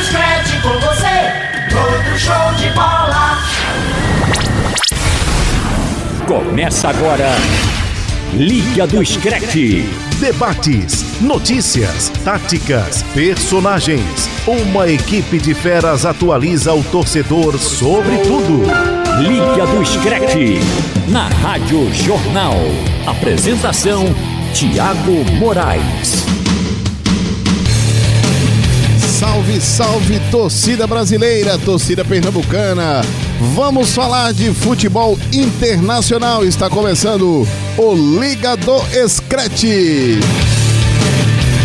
do Scratch com você, outro show de bola. Começa agora, Liga do Scratch. Debates, notícias, táticas, personagens. Uma equipe de feras atualiza o torcedor sobre tudo. Liga do Scratch, na Rádio Jornal. Apresentação, Tiago Moraes. Salve, salve, torcida brasileira, torcida pernambucana. Vamos falar de futebol internacional. Está começando o Liga do Scratch.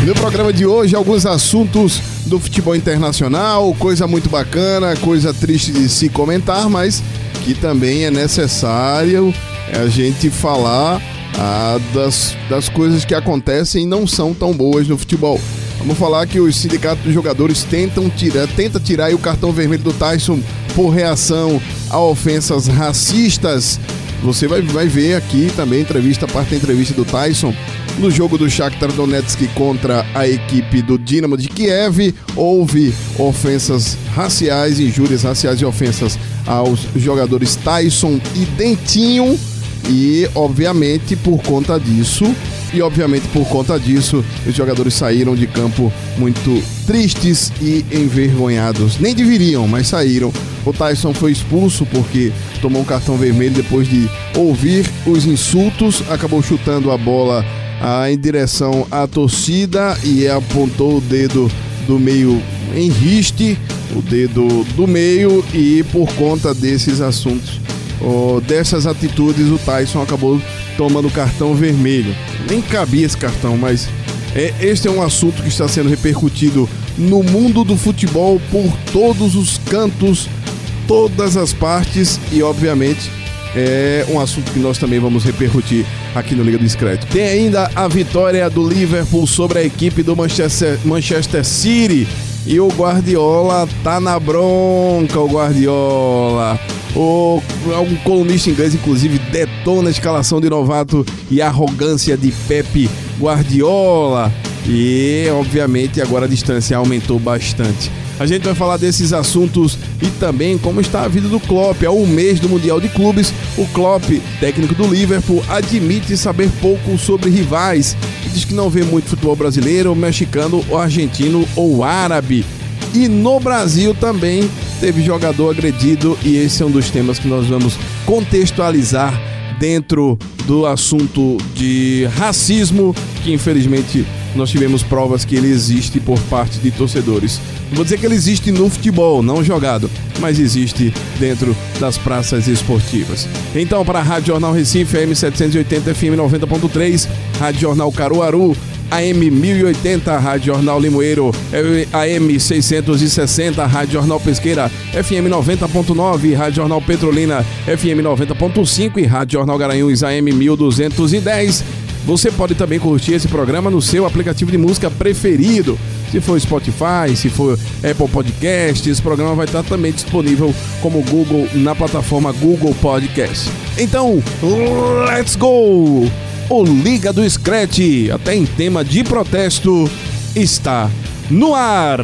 No programa de hoje, alguns assuntos do futebol internacional, coisa muito bacana, coisa triste de se comentar, mas que também é necessário a gente falar ah, das, das coisas que acontecem e não são tão boas no futebol. Vamos falar que os sindicatos dos jogadores tentam tirar, tenta tirar o cartão vermelho do Tyson por reação a ofensas racistas. Você vai, vai ver aqui também entrevista, parte da entrevista do Tyson no jogo do Shakhtar Donetsk contra a equipe do Dinamo de Kiev. Houve ofensas raciais, injúrias raciais e ofensas aos jogadores Tyson e Dentinho. E, obviamente, por conta disso, e obviamente por conta disso, os jogadores saíram de campo muito tristes e envergonhados. Nem deveriam, mas saíram. O Tyson foi expulso porque tomou um cartão vermelho depois de ouvir os insultos, acabou chutando a bola ah, em direção à torcida e apontou o dedo do meio em riste, o dedo do meio, e por conta desses assuntos, oh, dessas atitudes, o Tyson acabou tomando cartão vermelho. Nem cabia esse cartão, mas é, este é um assunto que está sendo repercutido no mundo do futebol por todos os cantos, todas as partes e, obviamente, é um assunto que nós também vamos repercutir aqui no Liga do Discreto. Tem ainda a vitória do Liverpool sobre a equipe do Manchester, Manchester City. E o Guardiola tá na bronca, o Guardiola. O, algum colunista inglês, inclusive, detona a escalação de novato e a arrogância de Pepe Guardiola. E, obviamente, agora a distância aumentou bastante. A gente vai falar desses assuntos e também como está a vida do Klopp. Há um mês do Mundial de Clubes, o Klopp, técnico do Liverpool, admite saber pouco sobre rivais diz que não vê muito futebol brasileiro, mexicano, ou argentino ou árabe. E no Brasil também teve jogador agredido e esse é um dos temas que nós vamos contextualizar dentro do assunto de racismo, que infelizmente nós tivemos provas que ele existe por parte de torcedores. Não vou dizer que ele existe no futebol, não jogado, mas existe dentro das praças esportivas. Então, para a Rádio Jornal Recife, AM 780 FM 90.3, Rádio Jornal Caruaru, AM 1080, Rádio Jornal Limoeiro, AM 660, Rádio Jornal Pesqueira, FM 90.9, Rádio Jornal Petrolina, FM 90.5 e Rádio Jornal Garanhuns, AM 1210. Você pode também curtir esse programa no seu aplicativo de música preferido. Se for Spotify, se for Apple Podcast, esse programa vai estar também disponível como Google na plataforma Google Podcast. Então, let's go! O Liga do Scratch, até em tema de protesto, está no ar.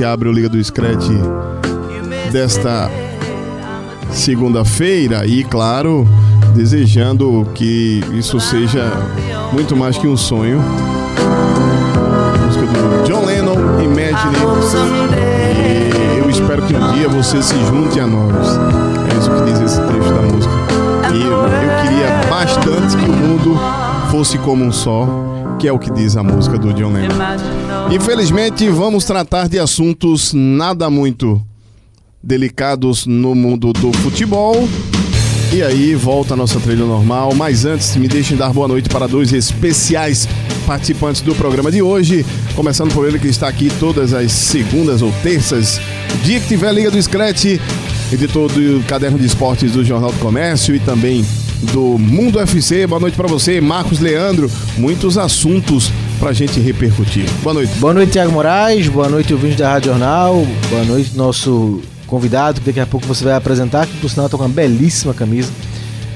Gente abre o Liga do Scratch desta segunda-feira e, claro, desejando que isso seja muito mais que um sonho. A música do John Lennon, Imagine. E eu espero que um dia você se junte a nós. É isso que diz esse trecho da música. E eu queria bastante que o mundo fosse como um só, que é o que diz a música do John Lennon. Infelizmente, vamos tratar de assuntos nada muito delicados no mundo do futebol. E aí, volta a nossa trilha normal. Mas antes, me deixem dar boa noite para dois especiais participantes do programa de hoje. Começando por ele que está aqui todas as segundas ou terças. Dia que tiver Liga do Scratch, editor do Caderno de Esportes do Jornal do Comércio e também do Mundo FC. Boa noite para você, Marcos Leandro. Muitos assuntos pra gente repercutir. Boa noite. Boa noite, Thiago Moraes. Boa noite, ouvintes da Rádio Jornal. Boa noite, nosso convidado, que daqui a pouco você vai apresentar, que por sinal tá com uma belíssima camisa.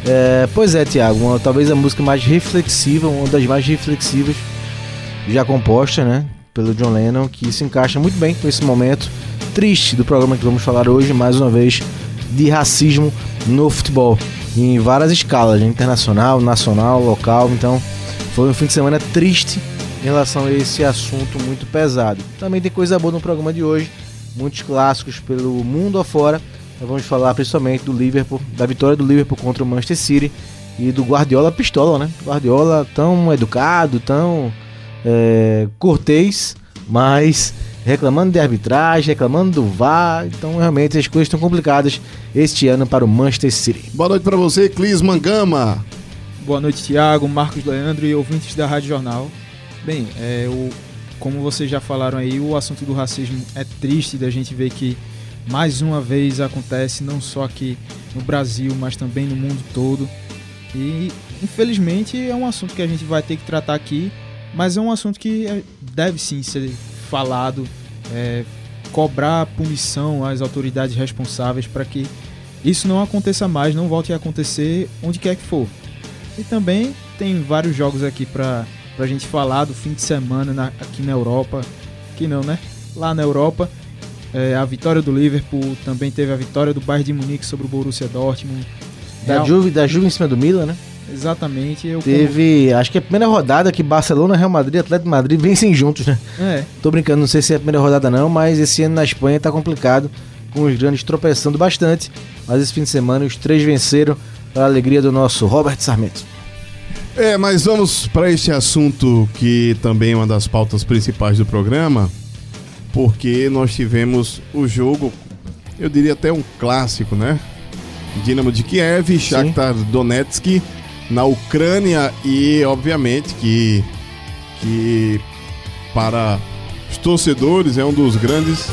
É, pois é, Thiago, uma, talvez a música mais reflexiva, uma das mais reflexivas já composta, né, pelo John Lennon, que se encaixa muito bem com esse momento triste do programa que vamos falar hoje, mais uma vez, de racismo no futebol, em várias escalas, né, internacional, nacional, local, então foi um fim de semana triste em relação a esse assunto muito pesado. Também tem coisa boa no programa de hoje, muitos clássicos pelo mundo afora. Nós vamos falar principalmente do Liverpool, da vitória do Liverpool contra o Manchester City e do Guardiola pistola, né? Guardiola tão educado, tão é, cortês, mas reclamando de arbitragem, reclamando do VAR. Então, realmente, as coisas estão complicadas este ano para o Manchester City. Boa noite para você, Clis Mangama. Boa noite, Tiago, Marcos Leandro e ouvintes da Rádio Jornal. Bem, é, o, como vocês já falaram aí, o assunto do racismo é triste da gente ver que mais uma vez acontece, não só aqui no Brasil, mas também no mundo todo. E infelizmente é um assunto que a gente vai ter que tratar aqui, mas é um assunto que é- deve sim ser falado, é, cobrar punição às autoridades responsáveis para que isso não aconteça mais, não volte a acontecer onde quer que for. E também tem vários jogos aqui pra, pra gente falar do fim de semana na- aqui na Europa. Aqui não, né? Lá na Europa. É, a vitória do Liverpool, também teve a vitória do Bayern de Munique sobre o Borussia Dortmund. Da Real- Juve, da Juve em cima do Milan, né? Exatamente. Eu Teve, acho que é a primeira rodada que Barcelona, Real Madrid Atlético de Madrid vencem juntos, né? É, Tô brincando, não sei se é a primeira rodada não, mas esse ano na Espanha tá complicado, com os grandes tropeçando bastante. Mas esse fim de semana os três venceram para a alegria do nosso Robert Sarmento. É, mas vamos para este assunto que também é uma das pautas principais do programa, porque nós tivemos o jogo, eu diria até um clássico, né? Dinamo de Kiev, Shakhtar Donetsk na Ucrânia e obviamente que que para os torcedores é um dos grandes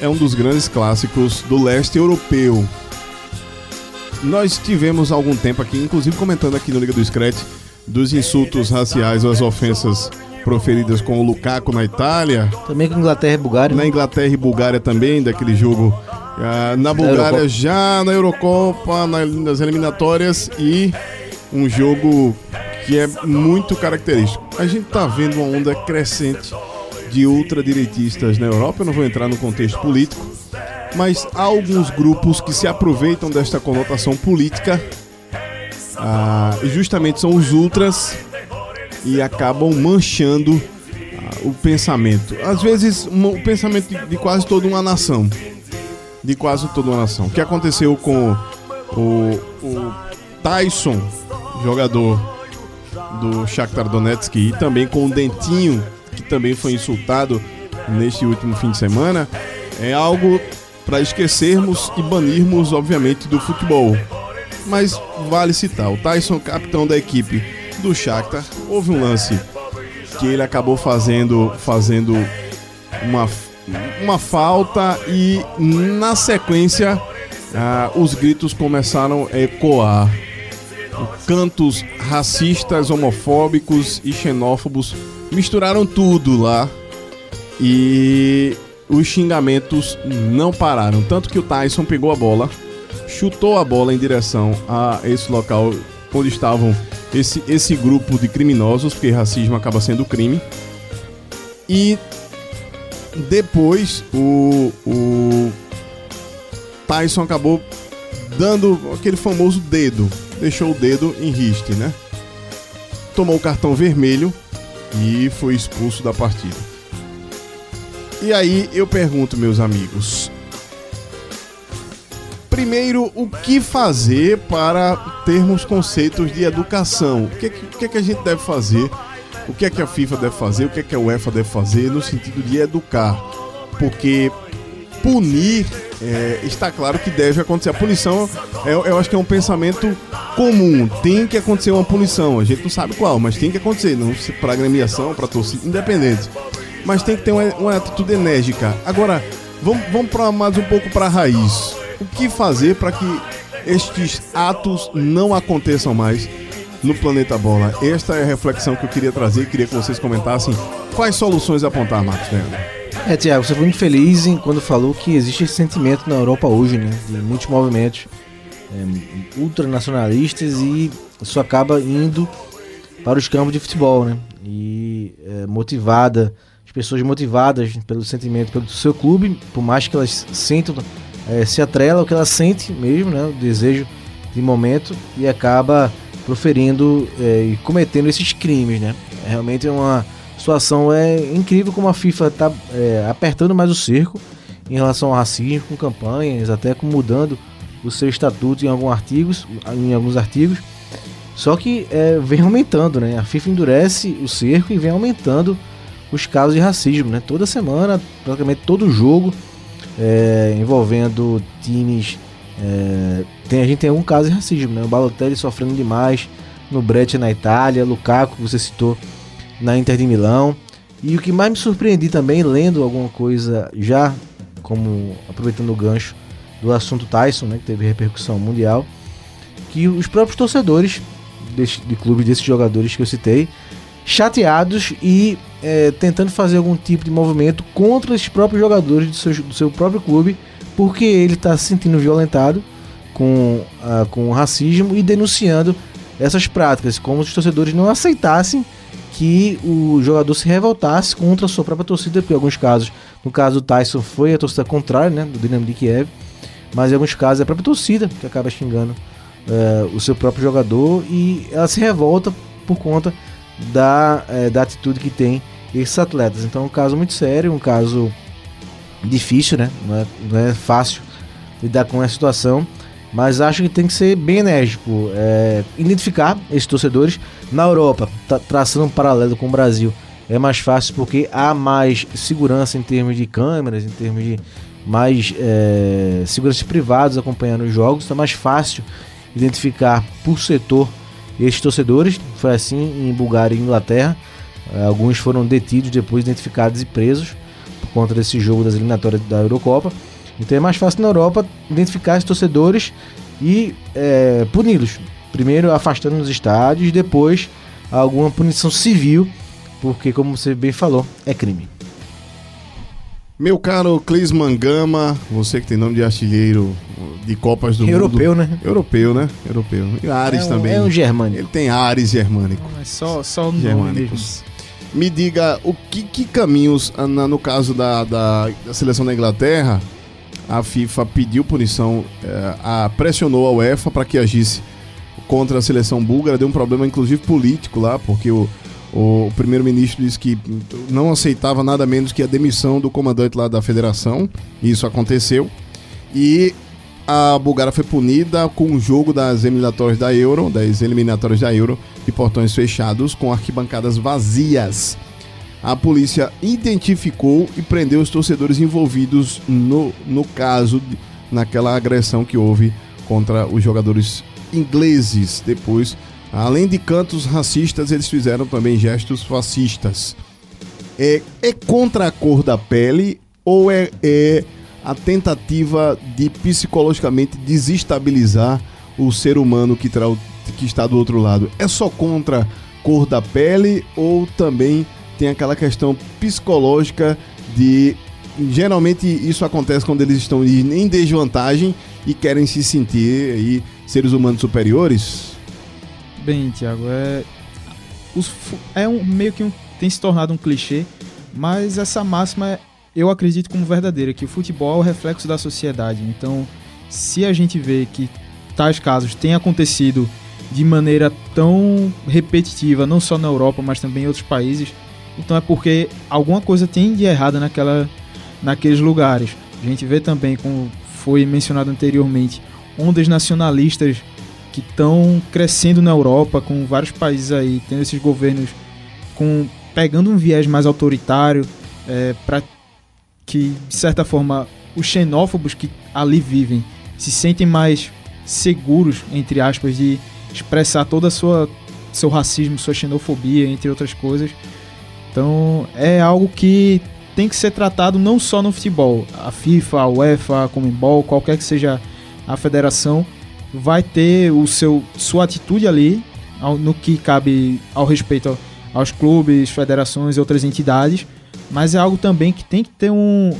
é um dos grandes clássicos do leste europeu. Nós tivemos algum tempo aqui, inclusive comentando aqui no Liga do Scratch, dos insultos raciais ou as ofensas proferidas com o Lukaku na Itália, Também com Inglaterra e Bulgária. na né? Inglaterra e Bulgária também, daquele jogo. ah, na Bulgária Eurocopa. já na Eurocopa, na- nas eliminatórias e um jogo que é muito característico. A gente tá vendo uma onda crescente de ultradireitistas na Europa, eu não vou entrar no contexto político, mas há alguns grupos que se aproveitam desta conotação política, ah, e justamente são os ultras, e acabam manchando ah, o pensamento. Às vezes, um- o pensamento de, de quase toda uma nação. De quase toda uma nação. O que aconteceu com o, o Tyson, jogador do Shakhtar Donetsk, e também com o Dentinho, que também foi insultado neste último fim de semana, é algo para esquecermos e banirmos, obviamente, do futebol. Mas vale citar, o Tyson, capitão da equipe do Shakhtar, houve um lance que ele acabou fazendo fazendo uma, uma falta e na sequência ah, os gritos começaram a ecoar. Cantos racistas, homofóbicos e xenófobos misturaram tudo lá e os xingamentos não pararam. Tanto que o Tyson pegou a bola, chutou a bola em direção a esse local onde estavam esse, esse grupo de criminosos, porque racismo acaba sendo crime. E depois o, o Tyson acabou dando aquele famoso dedo, deixou o dedo em riste, né? Tomou o cartão vermelho e foi expulso da partida. E aí eu pergunto, meus amigos, primeiro, o que fazer para termos conceitos de educação? O que, é que, o que, é que a gente deve fazer? O que é que a FIFA deve fazer? O que é que a UEFA deve fazer no sentido de educar? Porque punir é, está claro que deve acontecer. A punição, eu, eu acho que é um pensamento comum. Tem que acontecer uma punição. A gente não sabe qual, mas tem que acontecer. Não para agremiação, para torcida, independente. Mas tem que ter uma, uma atitude enérgica. Agora, vamos, vamos para mais um pouco para a raiz. O que fazer para que estes atos não aconteçam mais no planeta Bola? Esta é a reflexão que eu queria trazer. Queria que vocês comentassem quais soluções apontar, Marcos Leandro. É, Tiago, você foi muito feliz em quando falou que existe esse sentimento na Europa hoje, né? De muitos movimentos é, ultranacionalistas e isso acaba indo para os campos de futebol, né? E é, motivada, pessoas motivadas pelo sentimento pelo seu clube, por mais que elas sentam, é, se atrela o que ela sente mesmo, né? O desejo de momento e acaba proferindo é, e cometendo esses crimes, né? Realmente é uma situação é incrível como a FIFA está é, apertando mais o cerco em relação ao racismo, com campanhas, até com mudando o seu estatuto em alguns artigos, em alguns artigos. Só que é, vem aumentando, né? A FIFA endurece o cerco e vem aumentando os casos de racismo, né? Toda semana, praticamente todo jogo é, envolvendo times, é, tem a gente tem algum caso de racismo, né? O Balotelli sofrendo demais no Brett na Itália, Lukaku que você citou na Inter de Milão. E o que mais me surpreendi também, lendo alguma coisa já, como aproveitando o gancho do assunto Tyson, né, que teve repercussão mundial, que os próprios torcedores de clubes desses jogadores que eu citei, chateados e é, tentando fazer algum tipo de movimento contra esses próprios jogadores do seu, do seu próprio clube, porque ele está se sentindo violentado com, uh, com o racismo e denunciando essas práticas, como os torcedores não aceitassem que o jogador se revoltasse contra a sua própria torcida, porque em alguns casos, no caso do Tyson foi a torcida contrária, né, do Dinamo de Kiev, mas em alguns casos é a própria torcida que acaba xingando uh, o seu próprio jogador e ela se revolta por conta da, uh, da atitude que tem esses atletas. Então é um caso muito sério, um caso difícil, né, não é, não é fácil lidar com essa situação, mas acho que tem que ser bem enérgico, é, identificar esses torcedores. Na Europa, tá, traçando um paralelo com o Brasil, é mais fácil porque há mais segurança em termos de câmeras, em termos de mais é, segurança privados acompanhando os jogos, então é mais fácil identificar por setor esses torcedores. Foi assim em Bulgária e Inglaterra. É, alguns foram detidos, depois identificados e presos por conta desse jogo das eliminatórias da Eurocopa. Então é mais fácil na Europa identificar esses torcedores e é, puni-los. Primeiro afastando nos estádios, depois alguma punição civil, porque, como você bem falou, é crime. Meu caro Clis Mangama, você que tem nome de artilheiro de Copas do Europeu, Mundo. Europeu, né? Europeu, né? Europeu. E Ares é um, também. É um germânico. Ele tem Ares germânico. É só, só no Germânicos. Me diga, o que, que caminhos, ah, na- no caso da, da, da seleção da Inglaterra, a FIFA pediu punição, eh, a, pressionou a UEFA para que agisse contra a seleção búlgara, deu um problema inclusive político lá, porque o, o primeiro-ministro disse que não aceitava nada menos que a demissão do comandante lá da federação, isso aconteceu. E a Bulgária foi punida com o jogo das eliminatórias da Euro, das eliminatórias da Euro, de portões fechados, com arquibancadas vazias. A polícia identificou e prendeu os torcedores envolvidos no, no caso, naquela agressão que houve contra os jogadores ingleses. Depois, além de cantos racistas, eles fizeram também gestos fascistas. É, é contra a cor da pele ou é, é a tentativa de psicologicamente desestabilizar o ser humano que, tra- que está do outro lado? É só contra a cor da pele ou também tem aquela questão psicológica de. Geralmente isso acontece quando eles estão em desvantagem e querem se sentir aí seres humanos superiores? Bem, Thiago, é. Os, é um meio que um. Tem se tornado um clichê, mas essa máxima é- eu acredito como verdadeira, que o futebol é o reflexo da sociedade. Então, se a gente vê que tais casos têm acontecido de maneira tão repetitiva, não só na Europa, mas também em outros países, então é porque alguma coisa tem de errada naquela, naqueles lugares. A gente vê também, como foi mencionado anteriormente, ondas nacionalistas que estão crescendo na Europa, com vários países aí tendo esses governos com pegando um viés mais autoritário é, para que de certa forma os xenófobos que ali vivem se sentem mais seguros entre aspas de expressar toda a sua seu racismo, sua xenofobia, entre outras coisas. Então é algo que tem que ser tratado não só no futebol. A FIFA, a UEFA, a Comembol, qualquer que seja a federação, vai ter o seu sua atitude ali no que cabe ao respeito ao, aos clubes, federações e outras entidades, mas é algo também que tem que ter um,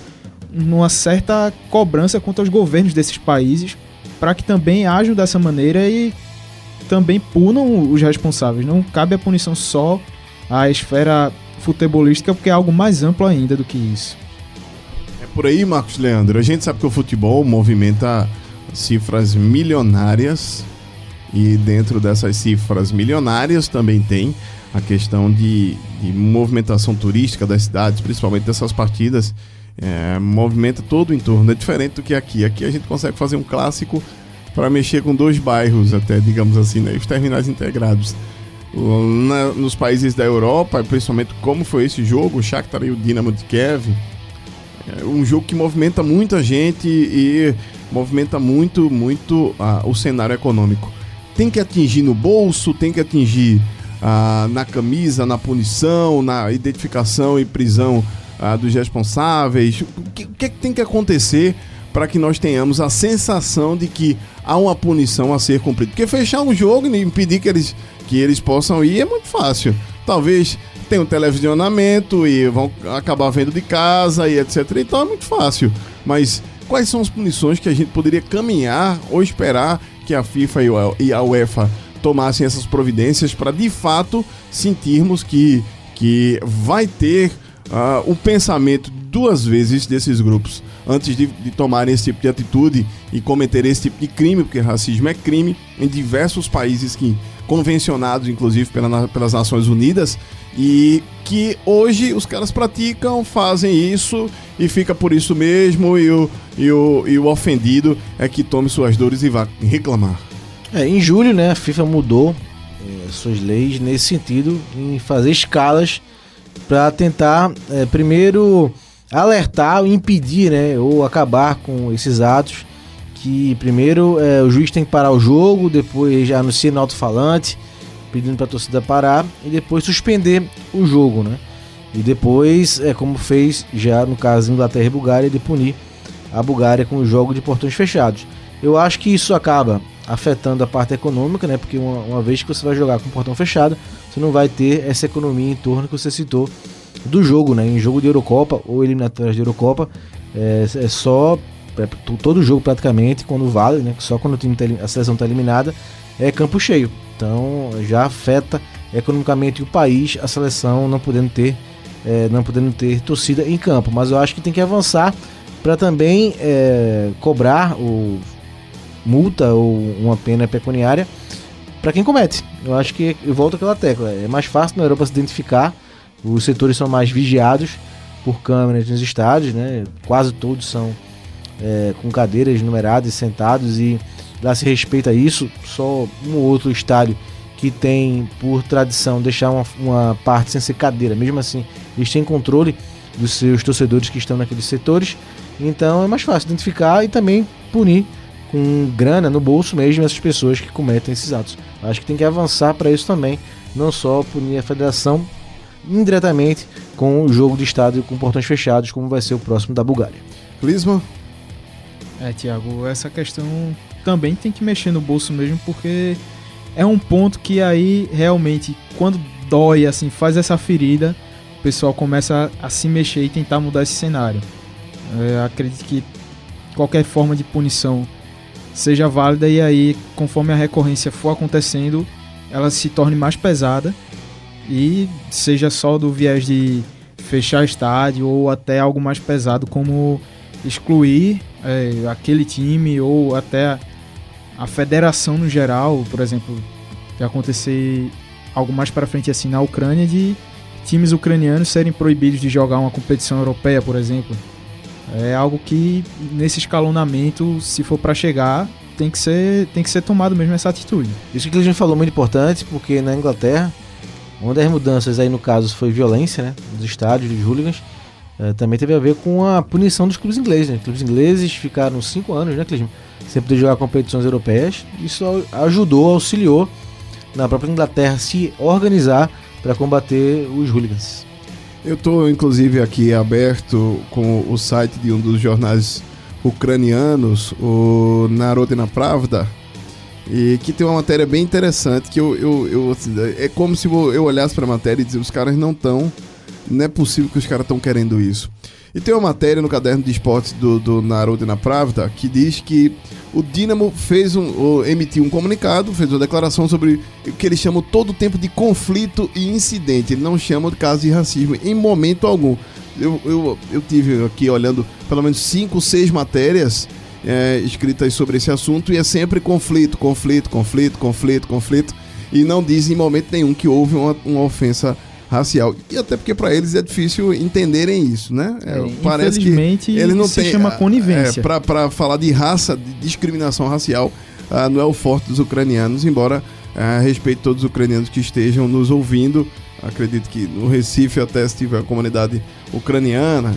uma certa cobrança contra os governos desses países para que também ajam dessa maneira e também punam os responsáveis. Não cabe a punição só à esfera futebolística, porque é algo mais amplo ainda do que isso. É por aí, Marcos Leandro. A gente sabe que o futebol movimenta cifras milionárias e dentro dessas cifras milionárias também tem a questão de, de movimentação turística das cidades, principalmente dessas partidas. É, movimenta todo o entorno. É diferente do que aqui. Aqui a gente consegue fazer um clássico para mexer com dois bairros, até digamos assim, né? os terminais integrados. Na, nos países da Europa, principalmente como foi esse jogo, o Shakhtar e o Dinamo de Kiev, é um jogo que movimenta muita gente e movimenta muito, muito ah, o cenário econômico. Tem que atingir no bolso, tem que atingir ah, na camisa, na punição, na identificação e prisão ah, dos responsáveis. O que, o que, é tem que acontecer para que nós tenhamos a sensação de que há uma punição a ser cumprida? Porque fechar um jogo e impedir que eles, que eles possam ir é muito fácil. Talvez tenham um televisionamento e vão acabar vendo de casa e etc. Então é muito fácil. Mas quais são as punições que a gente poderia caminhar ou esperar que a FIFA e a UEFA tomassem essas providências para de fato sentirmos que, que vai ter uh, pensamento duas vezes desses grupos antes de, de tomarem esse tipo de atitude e cometer esse tipo de crime, porque racismo é crime em diversos países que convencionados, inclusive pela, pelas Nações Unidas, e que hoje os caras praticam, fazem isso e fica por isso mesmo, e o, e o, e o ofendido é que tome suas dores e vá reclamar. É, em julho, né, a FIFA mudou é, suas leis nesse sentido, em fazer escalas para tentar, é, primeiro, alertar, impedir, né, ou acabar com esses atos. Que primeiro é, o juiz tem que parar o jogo, depois já anuncia no alto-falante, pedindo para a torcida parar, e depois suspender o jogo, né? E depois, é como fez já no caso Inglaterra e Bulgária, de punir a Bulgária com o jogo de portões fechados. Eu acho que isso acaba afetando a parte econômica, né? Porque uma, uma, vez que você vai jogar com o portão fechado, você não vai ter essa economia em torno que você citou do jogo, né? Em jogo de Eurocopa ou eliminatórias de Eurocopa, é, é só todo jogo praticamente quando vale, né? Só quando tá, a seleção está eliminada é campo cheio. Então já afeta economicamente o país, a seleção não podendo ter é, não podendo ter torcida em campo. Mas eu acho que tem que avançar para também é, cobrar o multa ou uma pena pecuniária para quem comete. Eu acho que eu volto àquela tecla. É mais fácil na Europa se identificar. Os setores são mais vigiados por câmeras nos estádios, né? Quase todos são é, com cadeiras numeradas, sentados e lá se respeita isso. Só um ou outro estádio que tem por tradição deixar uma, uma parte sem ser cadeira. Mesmo assim, eles têm controle dos seus torcedores que estão naqueles setores. Então é mais fácil identificar e também punir com grana no bolso mesmo essas pessoas que cometem esses atos. Acho que tem que avançar para isso também, não só punir a federação indiretamente com o jogo de estádio com portões fechados, como vai ser o próximo da Bulgária. Clisma? É, Tiago, essa questão também tem que mexer no bolso mesmo, porque é um ponto que aí realmente, quando dói, assim, faz essa ferida, o pessoal começa a, a se mexer e tentar mudar esse cenário. Eu acredito que qualquer forma de punição seja válida e aí, conforme a recorrência for acontecendo, ela se torne mais pesada e seja só do viés de fechar estádio ou até algo mais pesado como excluir é, aquele time ou até a, federação no geral, por exemplo, de acontecer algo mais para frente assim na Ucrânia de times ucranianos serem proibidos de jogar uma competição europeia, por exemplo. É algo que nesse escalonamento, se for para chegar, tem que ser tem que ser tomado mesmo essa atitude. Isso que a gente falou muito importante, porque na Inglaterra, uma das mudanças aí no caso foi violência, né, dos estádios, dos hooligans, eh, também teve a ver com a punição dos clubes ingleses. Né? Os clubes ingleses ficaram cinco anos, né, Clisman, sem poder jogar competições europeias. Isso ajudou, auxiliou na própria Inglaterra se organizar para combater os hooligans. Eu estou, inclusive, aqui aberto com o site de um dos jornais ucranianos, o Narodina Pravda, e que tem uma matéria bem interessante que eu, eu, eu assim, é como se eu olhasse para a matéria e dizer os caras não estão, não é possível que os caras estão querendo isso. E tem uma matéria no caderno de esportes do, do Narodina Pravda que diz que o Dinamo fez um, emitiu um comunicado, fez uma declaração sobre o que eles chamam todo o tempo de conflito e incidente. Ele não chama de caso de racismo em momento algum. Eu, eu, eu tive aqui olhando pelo menos cinco, seis matérias é, escritas sobre esse assunto e é sempre conflito, conflito, conflito, conflito, conflito. E não diz em momento nenhum que houve uma, uma ofensa racial. E até porque para eles é difícil entenderem isso, né? É, é parece que ele não se tem, chama conivência. É, para falar de raça, de discriminação racial, uh, não é o forte dos ucranianos, embora uh, respeito todos os ucranianos que estejam nos ouvindo. Acredito que no Recife até se tiver a comunidade ucraniana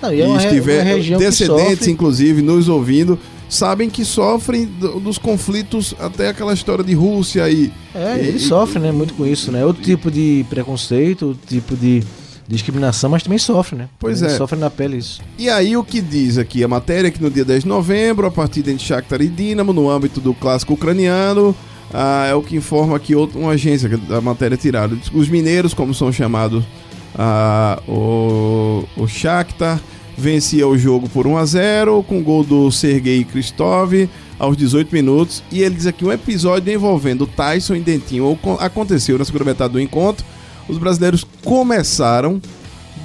não, e, é uma, estiver descendentes, sofre... inclusive, nos ouvindo, sabem que sofrem do, dos conflitos, até aquela história de Rússia e. É, e, eles sofrem, né? Muito com isso, né? Outro tipo de preconceito, outro tipo de discriminação, mas também sofre, né? Pois também é. Sofre na pele isso. E aí o que diz aqui a matéria é que no dia 10 de novembro, a partida entre Shakhtar e Dinamo, no âmbito do clássico ucraniano, ah, é o que informa aqui outra, uma agência da matéria tirada. Os mineiros, como são chamados, ah, o, o Shakhtar, vencia o jogo por 1 a 0 com gol do Sergei Kristov aos 18 minutos. E ele diz aqui um episódio envolvendo Tyson e Dentinho aconteceu na segunda metade do encontro. Os brasileiros começaram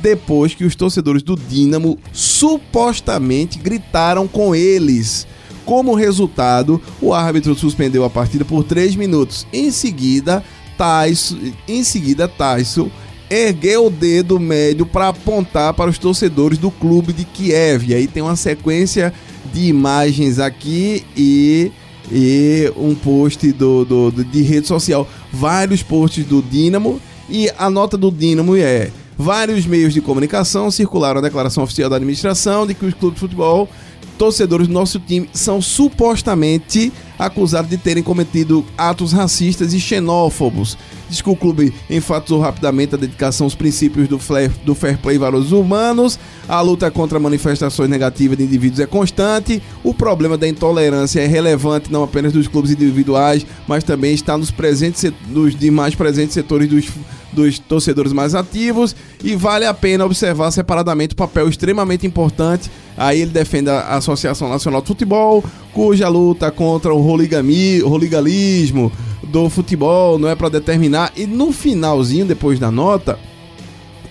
depois que os torcedores do Dinamo supostamente gritaram com eles. Como resultado, o árbitro suspendeu a partida por 3 minutos. Em seguida, Tyson, em seguida Tyson ergueu o dedo médio para apontar para os torcedores do clube de Kiev. E aí tem uma sequência de imagens aqui e, e um post do, do, de rede social. Vários posts do Dinamo e a nota do Dinamo é vários meios de comunicação circularam a declaração oficial da administração de que os clubes de futebol torcedores do nosso time são supostamente acusados de terem cometido atos racistas e xenófobos. Diz que o clube enfatizou rapidamente a dedicação aos princípios do, flare, do fair play e valores humanos, a luta contra manifestações negativas de indivíduos é constante, o problema da intolerância é relevante não apenas dos clubes individuais, mas também está nos, presentes, nos demais presentes setores dos dos torcedores mais ativos. E vale a pena observar separadamente o papel extremamente importante. Aí ele defende a Associação Nacional de Futebol, cuja luta contra o hooliganismo do futebol não é para determinar. E no finalzinho, depois da nota,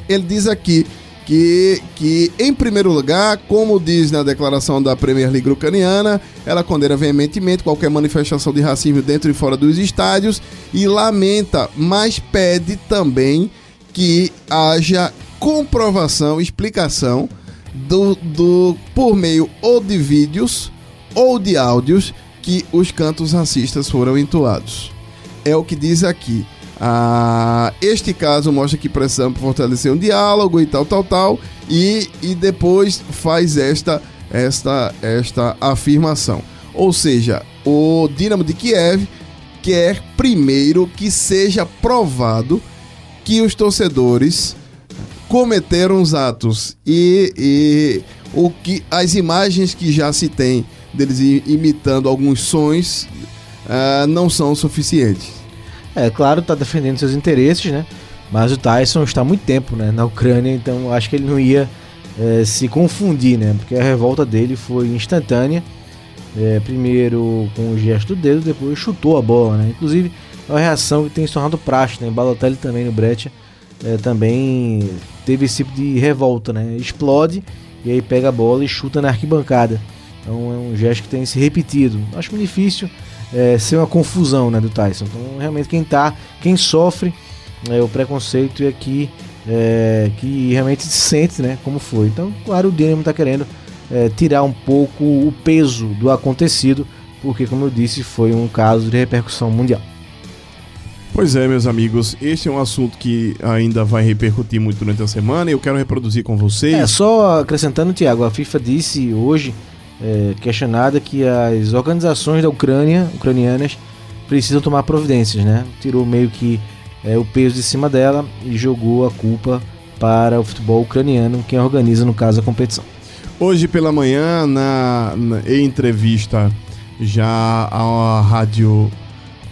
ele diz aqui que, que, em primeiro lugar, como diz na declaração da Premier League ucraniana, ela condena veementemente qualquer manifestação de racismo dentro e fora dos estádios e lamenta, mas pede também que haja comprovação, explicação do, do por meio ou de vídeos ou de áudios que os cantos racistas foram entoados. É o que diz aqui. Ah, este caso mostra que precisamos fortalecer um diálogo e tal, tal, tal, e, e depois faz esta, esta, esta afirmação. Ou seja, o Dinamo de Kiev quer primeiro que seja provado que os torcedores cometeram os atos e, e o que as imagens que já se tem deles imitando alguns sons uh, não são suficientes. É, claro, tá defendendo seus interesses, né? Mas o Tyson está há muito tempo né, na Ucrânia, então acho que ele não ia é, se confundir, né? Porque a revolta dele foi instantânea. É, primeiro com o gesto do dedo, depois chutou a bola, né? Inclusive, é uma reação que tem se tornado praxe, né? Balotelli também no Brecha é, também teve esse tipo de revolta, né? Explode e aí pega a bola e chuta na arquibancada. Então é um gesto que tem se repetido. Acho muito difícil é, ser uma confusão né, do Tyson. Então realmente quem tá, quem sofre é, o preconceito é que, é, que realmente sente né, como foi. Então, claro, o Dinamo está querendo é, tirar um pouco o peso do acontecido, porque como eu disse, foi um caso de repercussão mundial. Pois é, meus amigos, este é um assunto que ainda vai repercutir muito durante a semana e eu quero reproduzir com vocês. É, só acrescentando, Tiago, a FIFA disse hoje, é, questionada, que as organizações da Ucrânia, ucranianas, precisam tomar providências, né? Tirou meio que é, o peso de cima dela e jogou a culpa para o futebol ucraniano, quem organiza, no caso, a competição. Hoje pela manhã, na, na em entrevista já à rádio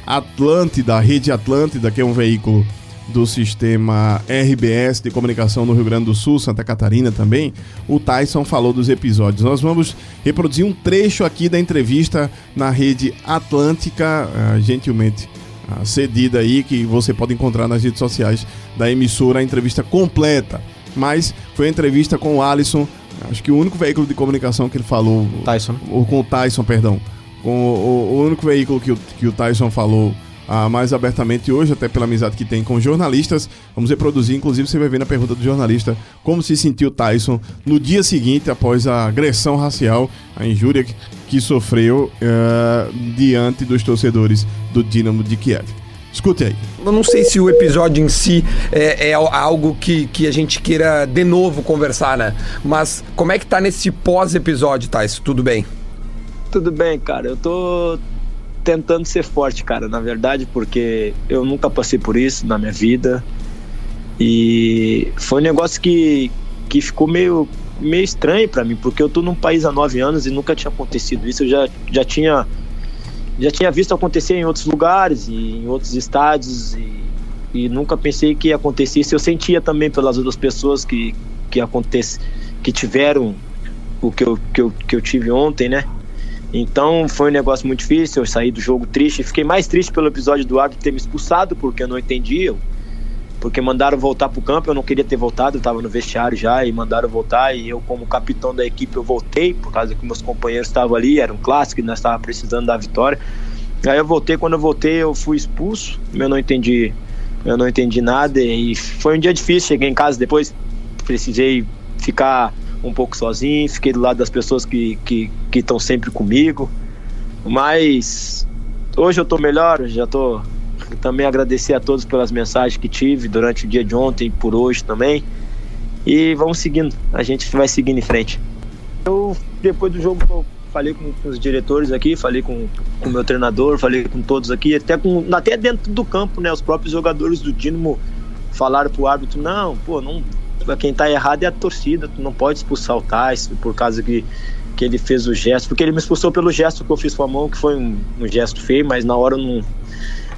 Atlântida, a Rede Atlântida, que é um veículo do sistema RBS de comunicação no Rio Grande do Sul, Santa Catarina também, o Tyson falou dos episódios. Nós vamos reproduzir um trecho aqui da entrevista na Rede Atlântica, uh, gentilmente uh, cedida aí, que você pode encontrar nas redes sociais da emissora, a entrevista completa. Mas foi a entrevista com o Alisson, acho que o único veículo de comunicação que ele falou. Tyson. Ou com o Tyson, perdão com o, o único veículo que o, que o Tyson falou ah, mais abertamente hoje, até pela amizade que tem com jornalistas. Vamos reproduzir, inclusive você vai ver na pergunta do jornalista como se sentiu Tyson no dia seguinte após a agressão racial, a injúria que, que sofreu uh, diante dos torcedores do Dinamo de Kiev. Escute aí. Eu não sei se o episódio em si é, é, algo que, que a gente queira de novo conversar, né? Mas como é que tá nesse pós-episódio, Tyson? Tudo bem? Tudo bem, cara. Eu tô tentando ser forte, cara, na verdade, porque eu nunca passei por isso na minha vida. E foi um negócio que, que ficou meio, meio estranho para mim, porque eu tô num país há nove anos e nunca tinha acontecido isso. Eu já, já tinha já tinha visto acontecer em outros lugares e em outros estádios e, e nunca pensei que ia acontecer isso. Eu sentia também pelas outras pessoas que que acontece que tiveram o que eu, que eu, que eu tive ontem, né? Então foi um negócio muito difícil. Eu saí do jogo triste. Fiquei mais triste pelo episódio do árbitro ter me expulsado, porque eu não entendi. Porque mandaram voltar pro campo. Eu não queria ter voltado, eu tava no vestiário já e mandaram voltar. E eu, como capitão da equipe, eu voltei, por causa que meus companheiros estavam ali. Era um clássico e nós estávamos precisando da vitória. Aí eu voltei. Quando eu voltei, eu fui expulso. Eu não entendi. Eu não entendi nada. E foi um dia difícil. Cheguei em casa depois, precisei ficar um pouco sozinho, fiquei do lado das pessoas que estão que, que sempre comigo. Mas hoje eu estou melhor, já estou. Também agradecer a todos pelas mensagens que tive durante o dia de ontem, por hoje também. E vamos seguindo, a gente vai seguindo em frente. Eu, depois do jogo, eu falei com, os diretores aqui, falei com o meu treinador, falei com todos aqui, até, com, até dentro do campo, né? Os próprios jogadores do Dinamo falaram pro árbitro: não, pô, não quem tá errado é a torcida, tu não pode expulsar o Tyson por causa que, que ele fez o gesto, porque ele me expulsou pelo gesto que eu fiz com a mão, que foi um, um gesto feio, mas na hora eu não,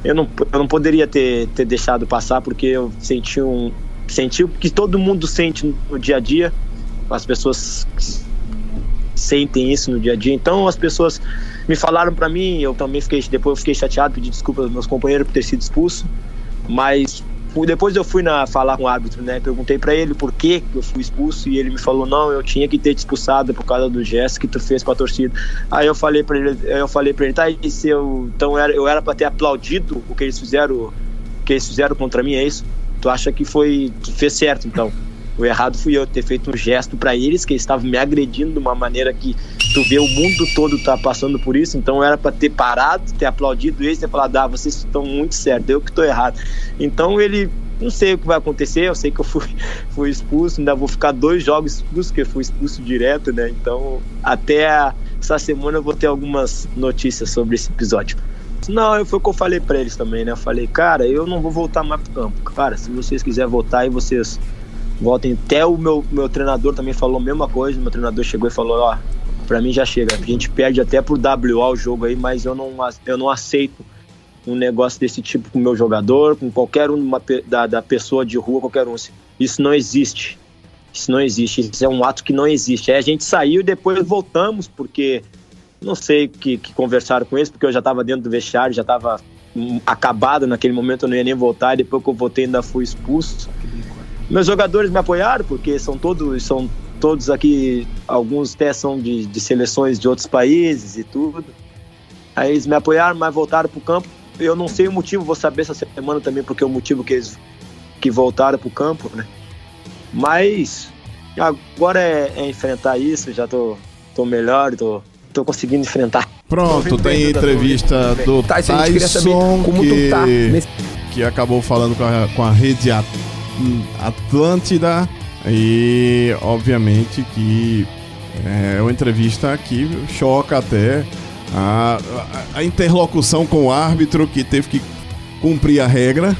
eu não, eu não poderia ter, ter deixado passar, porque eu senti um. Senti o que todo mundo sente no dia a dia, as pessoas sentem isso no dia a dia. Então as pessoas me falaram para mim, eu também fiquei depois eu fiquei chateado, pedi desculpa aos meus companheiros por ter sido expulso, mas depois eu fui na, falar com o árbitro, né? Perguntei para ele por que eu fui expulso e ele me falou: não, eu tinha que ter te expulsado por causa do gesto que tu fez com a torcida. Aí eu falei para ele, eu falei para ele, tá, e se eu, então eu era para ter aplaudido o que eles fizeram, que eles fizeram contra mim, é isso? Tu acha que foi, tu fez certo então? O errado fui eu ter feito um gesto para eles, que eles estavam me agredindo de uma maneira que tu vê o mundo todo tá passando por isso, então era para ter parado, ter aplaudido eles, ter falado, ah, vocês estão muito certos, eu que estou errado. Então ele não sei o que vai acontecer, eu sei que eu fui, fui expulso, ainda vou ficar dois jogos expulso, porque eu fui expulso direto, né? Então, até essa semana eu vou ter algumas notícias sobre esse episódio. Não, foi o que eu falei para eles também, né? Eu falei, cara, eu não vou voltar mais pro campo. Cara, se vocês quiserem voltar e vocês voltem. Até o meu, meu treinador também falou a mesma coisa. Meu treinador chegou e falou: Ó, pra mim já chega. A gente perde até por WA o jogo aí, mas eu não, eu não aceito um negócio desse tipo com o meu jogador, com qualquer um da, da pessoa de rua, qualquer um. Isso não existe. Isso não existe. Isso é um ato que não existe. Aí a gente saiu e depois voltamos, porque não sei que, que conversaram com eles, porque eu já estava dentro do vestiário, já estava hum, acabado naquele momento, eu não ia nem voltar. E depois que eu voltei, ainda fui expulso. Meus jogadores me apoiaram, porque são todos, são todos aqui, alguns até são de, de seleções de outros países e tudo. Aí eles me apoiaram, mas voltaram pro campo. Eu não sei o motivo, vou saber essa semana também, porque é o motivo que eles que voltaram pro campo, né? Mas agora é, é enfrentar isso, já tô, tô melhor, tô, tô conseguindo enfrentar. Pronto, tem entrevista do Tyson, a gente queria saber Tyson como tu que, tá nesse- que acabou falando com a, com a rede At- Atlântida e obviamente que é uma entrevista que choca até a, a- interlocução com o árbitro que teve que cumprir a regra.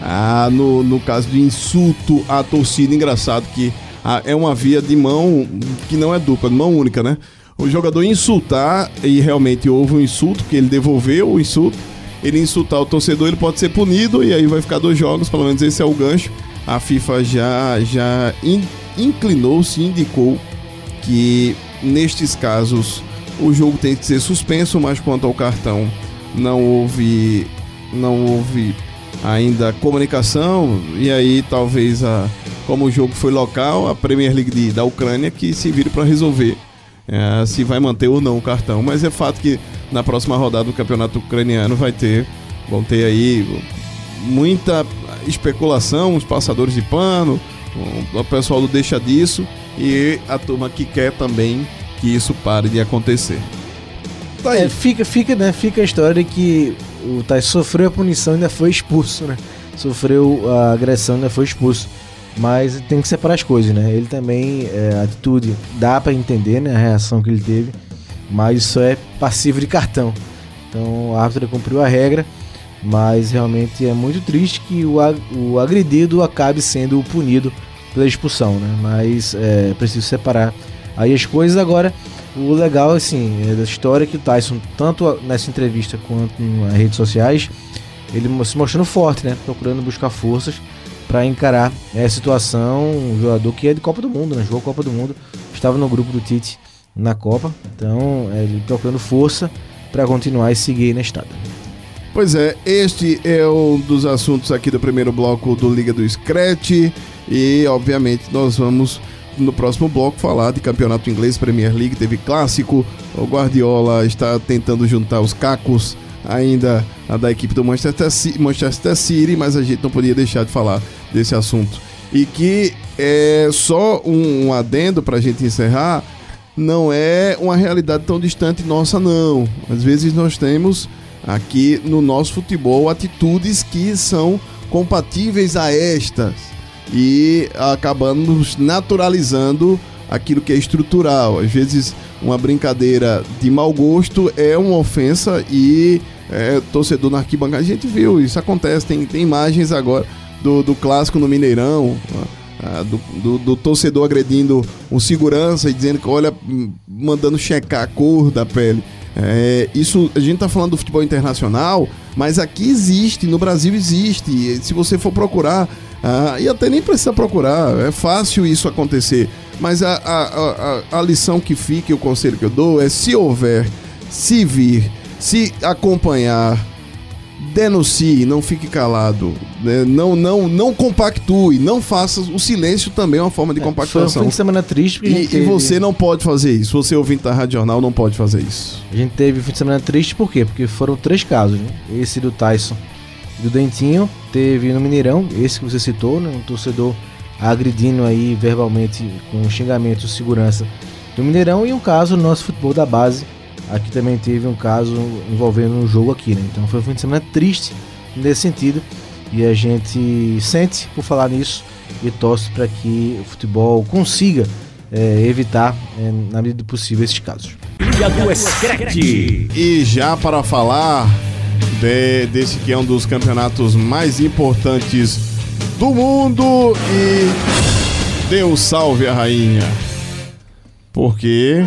Ah, no, no caso de insulto à torcida, engraçado que ah, é uma via de mão que não é dupla, de mão única, né? O jogador insultar, e realmente houve um insulto, que ele devolveu o insulto, ele insultar o torcedor, ele pode ser punido, e aí vai ficar dois jogos, pelo menos esse é o gancho. A FIFA já, já in- inclinou-se, indicou que nestes casos o jogo tem que ser suspenso, mas quanto ao cartão não houve não houve ainda comunicação. E aí talvez a como o jogo foi local, a Premier League de- da Ucrânia que se vire para resolver eh, se vai manter ou não o cartão, mas é fato que na próxima rodada do campeonato ucraniano vai ter vão ter aí muita especulação, os passadores de pano, o- pessoal do deixa disso e a turma que quer também que isso pare de acontecer. Tá. É, fica, fica, né, fica a história de que o Tyson sofreu a punição e ainda foi expulso, né? Sofreu a agressão e ainda foi expulso. Mas tem que separar as coisas, né? Ele também, é, a atitude, dá pra entender, né? A reação que ele teve. Mas isso é passivo de cartão. Então o árbitro cumpriu a regra. Mas realmente é muito triste que o, ag- o agredido acabe sendo punido pela expulsão, né? Mas é preciso separar aí as coisas. Agora, o legal, assim, é da história que o Tyson, tanto nessa entrevista quanto nas redes sociais, ele se mostrando forte, né? Procurando buscar forças para encarar essa situação. Um jogador que é de Copa do Mundo, né? Jogou a Copa do Mundo, estava no grupo do Tite na Copa. Então, é, ele procurando força para continuar e seguir na estrada. Pois é, este é um dos assuntos aqui do primeiro bloco do Liga do Scratch e obviamente nós vamos no próximo bloco falar de campeonato inglês, Premier League, teve clássico, o Guardiola está tentando juntar os cacos ainda da equipe do Manchester Ci- Manchester City, mas a gente não podia deixar de falar desse assunto. E que é só um, um adendo para a gente encerrar, não é uma realidade tão distante nossa, não. Às vezes nós temos aqui no nosso futebol atitudes que são compatíveis a estas e acabamos naturalizando aquilo que é estrutural. Às vezes, uma brincadeira de mau gosto é uma ofensa e é, torcedor na arquibancada. A gente viu, isso acontece, tem, tem imagens agora do, do clássico no Mineirão. ah, do, do- do torcedor agredindo um segurança e dizendo que, olha, mandando checar a cor da pele. É, isso a gente tá falando do futebol internacional, mas aqui existe, no Brasil existe. Se você for procurar, ah, e até nem precisa procurar, é fácil isso acontecer. Mas a, a, a- a lição que fica e o conselho que eu dou é: se houver, se vir, se acompanhar, denuncie, não fique calado, né? não, não, não compactue, não faça o silêncio também é uma forma de Foi um compactuação. fim de semana triste porque a E, e teve- você não pode fazer isso. Você ouvinte da Rádio Jornal não pode fazer isso. A gente teve um fim de semana triste por quê? Porque foram três casos, né? Esse do Tyson e do Dentinho, teve no Mineirão, esse que você citou, né? Um torcedor agredindo aí verbalmente com xingamento segurança do Mineirão e um caso no nosso futebol da base. Aqui também teve um caso envolvendo um jogo aqui, né? Então foi um fim de semana triste nesse sentido e a gente sente por falar nisso e torce para que o futebol consiga eh, evitar, eh, na medida do possível, esses casos. Ilha do Screte. E já para falar de- desse que é um dos campeonatos mais importantes do mundo e Deus salve a rainha. Porque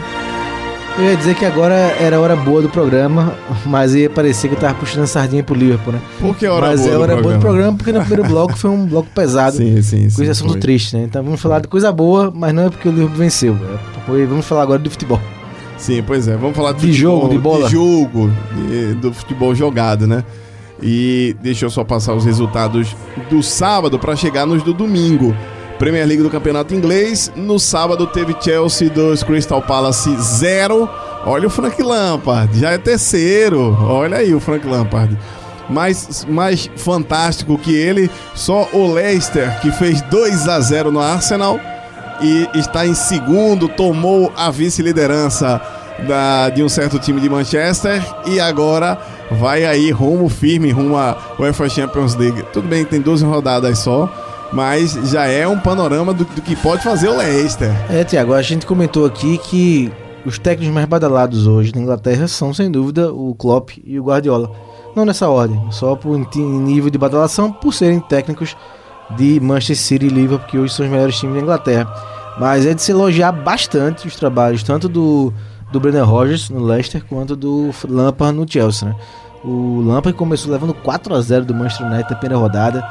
Eu ia dizer que agora era a hora boa do programa, mas ia parecer que eu tava puxando a sardinha pro Liverpool, né? Porque é hora mas boa é do hora boa do programa, porque no primeiro bloco foi um bloco pesado. sim, sim, Com sim. esse assunto foi. triste, né? Então vamos falar de coisa boa, mas não é porque o Liverpool venceu. É vamos falar agora do futebol. Sim, pois é. Vamos falar De jogo, de bola. De jogo, de- do futebol jogado, né? E deixa eu só passar os resultados do sábado para chegar nos do domingo. Premier League do Campeonato Inglês. No sábado teve Chelsea 2, Crystal Palace 0. Olha o Frank Lampard, já é terceiro. Olha aí o Frank Lampard. Mais, mais fantástico que ele, só o Leicester, que fez 2 a 0 no Arsenal e está em segundo, tomou a vice-liderança de um certo time de Manchester e agora vai aí rumo firme, rumo à UEFA Champions League. Tudo bem tem 12 rodadas só, mas já é um panorama do, do que pode fazer o Leicester. É, Tiago, a gente comentou aqui que os técnicos mais badalados hoje na Inglaterra são, sem dúvida, o Klopp e o Guardiola. Não nessa ordem, só por nível de badalação, por serem técnicos de Manchester City e Liverpool, que hoje são os melhores times da Inglaterra. Mas é de se elogiar bastante os trabalhos, tanto do, do Brendan Rodgers no Leicester, quanto do Lampard no Chelsea, né? O Lampard começou levando 4 a 0 do Manchester United na primeira rodada,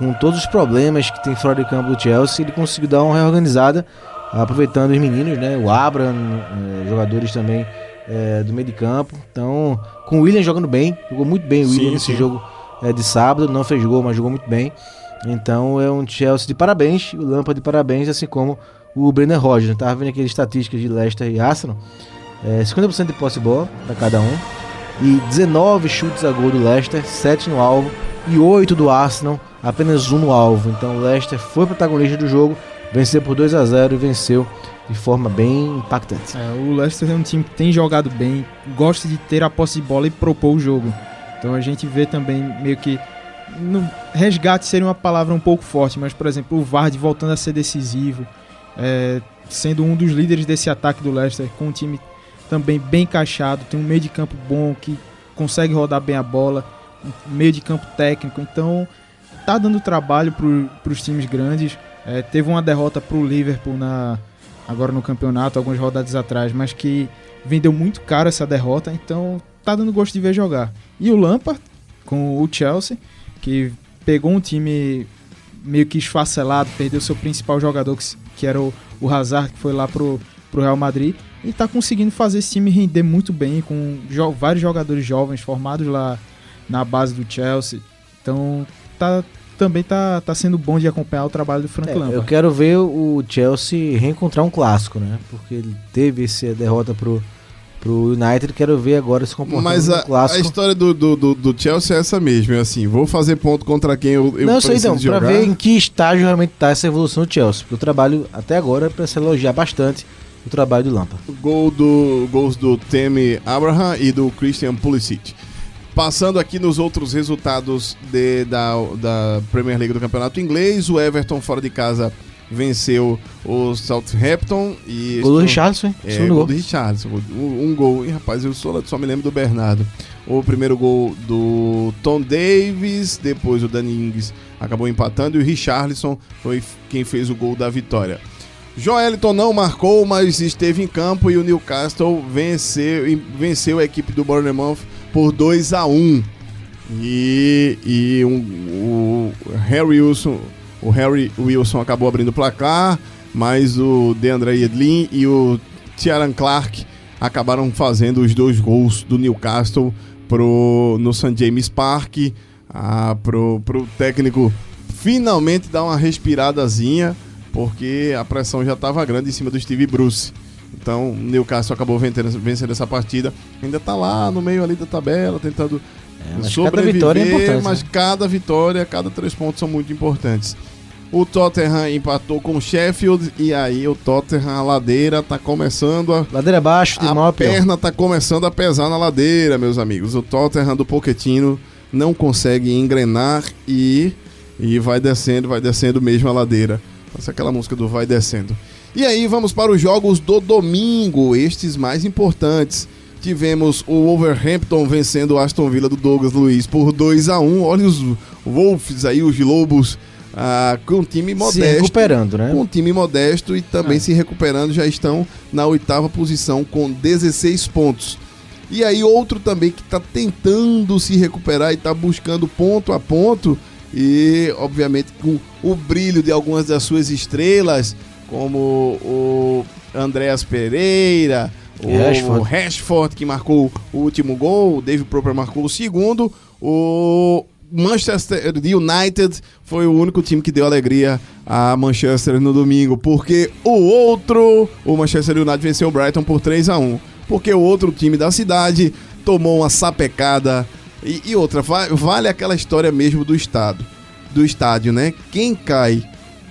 com todos os problemas que tem fora de campo do Chelsea, ele conseguiu dar uma reorganizada, aproveitando os meninos, né? O Abraham, eh, jogadores também eh, do meio de campo. Então, com o William jogando bem, jogou muito bem o Sim, William nesse sim. jogo eh, de sábado, não fez gol, mas jogou muito bem. Então é um Chelsea de parabéns, o Lampard de parabéns, assim como o Brendan Rodgers. Tava vendo aqui as estatísticas de Leicester e Arsenal. É, 50% de posse de bola para cada um. E 19 chutes a gol do Leicester, 7 no alvo e 8 do Arsenal, apenas um no alvo. Então o Leicester foi protagonista do jogo, venceu por 2 a 0 e venceu de forma bem impactante. É, o Leicester é um time que tem jogado bem, gosta de ter a posse de bola e propor o jogo. Então a gente vê também meio que. No, resgate seria uma palavra um pouco forte, mas por exemplo, o Vardy voltando a ser decisivo, é, sendo um dos líderes desse ataque do Leicester, com um time também bem encaixado, tem um meio de campo bom que consegue rodar bem a bola, um meio de campo técnico, então tá dando trabalho para os times grandes. É, teve uma derrota para o Liverpool na, agora no campeonato, algumas rodadas atrás, mas que vendeu muito caro essa derrota, então tá dando gosto de ver jogar. E o Lampard com o Chelsea, que pegou um time meio que esfacelado, perdeu seu principal jogador, que, que era o, o Hazard, que foi lá pro, pro Real Madrid, e tá conseguindo fazer esse time render muito bem, com jo vários jogadores jovens formados lá na base do Chelsea. Então tá, também tá, tá sendo bom de acompanhar o trabalho do Frank É, Lampard. eu quero ver o Chelsea reencontrar um clássico, né? Porque ele teve essa derrota pro, pro United, quero ver agora se comportando Mas a, a clássico. história do, do, do, do Chelsea é essa mesmo, é assim, vou fazer ponto contra quem eu, eu Não, sei então, pra jogar. ver em que estágio realmente tá essa evolução do Chelsea. Porque o trabalho até agora é pra se elogiar bastante o trabalho do Lampard. Gol do, gols do Temi Abraham e do Christian Pulisic. Passando aqui nos outros resultados de- da, da Premier League do Campeonato Inglês, o Everton fora de casa venceu o Southampton e Gol do hein? É, Segundo gol do Richardson. Um, gol. E, rapaz, eu só, só me lembro do Bernardo. O primeiro gol do Tom Davis, depois o Dani Ings acabou empatando e o Richarlison foi quem fez o gol da vitória. Joeliton não marcou, mas esteve em campo e o Newcastle venceu, venceu a equipe do Bournemouth por 2 a 1 E, e um- o Harry Wilson, o Harry Wilson acabou abrindo o placar, mas o DeAndre Yedlin e o Tiaran Clark acabaram fazendo os dois gols do Newcastle pro, no St. James Park, ah, pro, pro técnico finalmente dar uma respiradazinha, porque a pressão já estava grande em cima do Steve Bruce. Então o Newcastle acabou vencendo, vencendo essa partida. Ainda tá lá no meio ali da tabela, tentando É, mas cada sobreviver, vitória é importante. mas né? cada vitória, cada três pontos são muito importantes. O Tottenham empatou com o Sheffield e aí o Tottenham, a ladeira tá começando a Ladeira abaixo, de a perna tá começando a pesar na ladeira, meus amigos. O Tottenham do Pochettino não consegue engrenar e, e vai descendo, vai descendo mesmo a ladeira. Essa é aquela música do vai descendo. E aí vamos para os jogos do domingo, estes mais importantes. Tivemos o Wolverhampton vencendo o Aston Villa do Douglas Luiz por 2 a 1 Olha os Wolves aí, os Lobos, ah, com um time Se modesto recuperando, né? com um time modesto e também se recuperando, já estão na oitava posição com 16 pontos. E aí outro também que está tentando se recuperar e está buscando ponto a ponto e obviamente com o brilho de algumas das suas estrelas, como o Andreas Pereira, o Rashford. Rashford que marcou o último gol, o David Proper marcou o segundo, o Manchester United foi o único time que deu alegria a Manchester no domingo, porque o outro, o Manchester United venceu o Brighton por 3 a 1 porque o outro time da cidade tomou uma sapecada. E, e outra, va- vale aquela história mesmo do estado, do estádio, né? Quem cai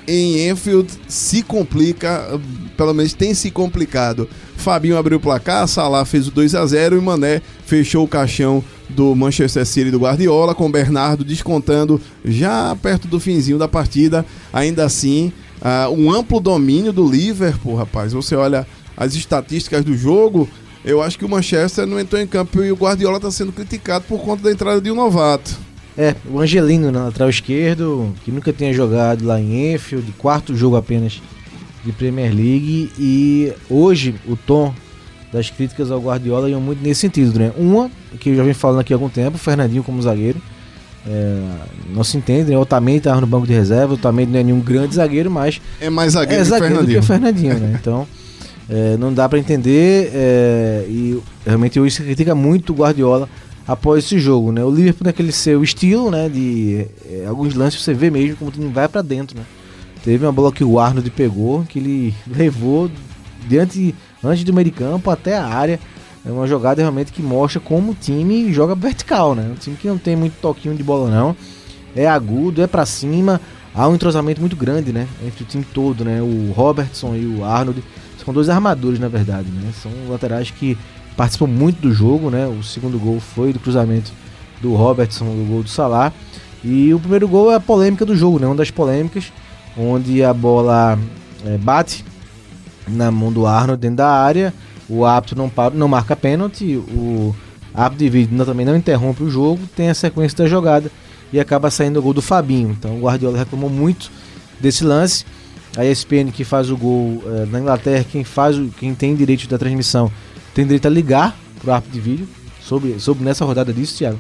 em Enfield se complica, pelo menos tem se complicado. Fabinho abriu o placar, Salah fez o 2 a 0 e Mané fechou o caixão do Manchester City do Guardiola, com Bernardo descontando já perto do finzinho da partida. Ainda assim, ah, um amplo domínio do Liverpool, rapaz. Você olha as estatísticas do jogo, eu acho que o Manchester não entrou em campo e o Guardiola está sendo criticado por conta da entrada de um novato. É, o Angelino na lateral esquerdo, que nunca tinha jogado lá em Enfield, quarto jogo apenas de Premier League. E hoje o tom das críticas ao Guardiola iam muito nesse sentido, né? Uma, que eu já venho falando aqui há algum tempo, o Fernandinho como zagueiro. É, não se entende, né? O Otamendi estava no banco de reserva, o Otamendi não é nenhum grande zagueiro, mas É mais zagueiro é que zagueiro que Fernandinho. o Fernandinho, né? Então, é, não dá pra entender é, e realmente hoje se critica muito o Guardiola após esse jogo, né? O Liverpool naquele seu estilo, né? De é, alguns lances você vê mesmo como o time vai pra dentro, né? Teve uma bola que o Arnold pegou, que ele levou diante, antes do meio de campo até a área. É uma jogada realmente que mostra como o time joga vertical, né? Um time que não tem muito toquinho de bola não. É agudo, é pra cima. Há um entrosamento muito grande, né? Entre o time todo, né? O Robertson e o Arnold são dois armadores, na verdade, né? São laterais que participam muito do jogo, né? O segundo gol foi do cruzamento do Robertson, do gol do Salah. E o primeiro gol é a polêmica do jogo, né? Uma das polêmicas, onde a bola é, bate na mão do Arnold dentro da área. O árbitro não, não marca pênalti. O árbitro de vídeo também não interrompe o jogo. Tem a sequência da jogada e acaba saindo o gol do Fabinho. Então o Guardiola reclamou muito desse lance. A ESPN que faz o gol eh, na Inglaterra, quem faz o, quem tem direito da transmissão tem direito a ligar pro árbitro de vídeo. Sobre, sobre nessa rodada disso, Thiago.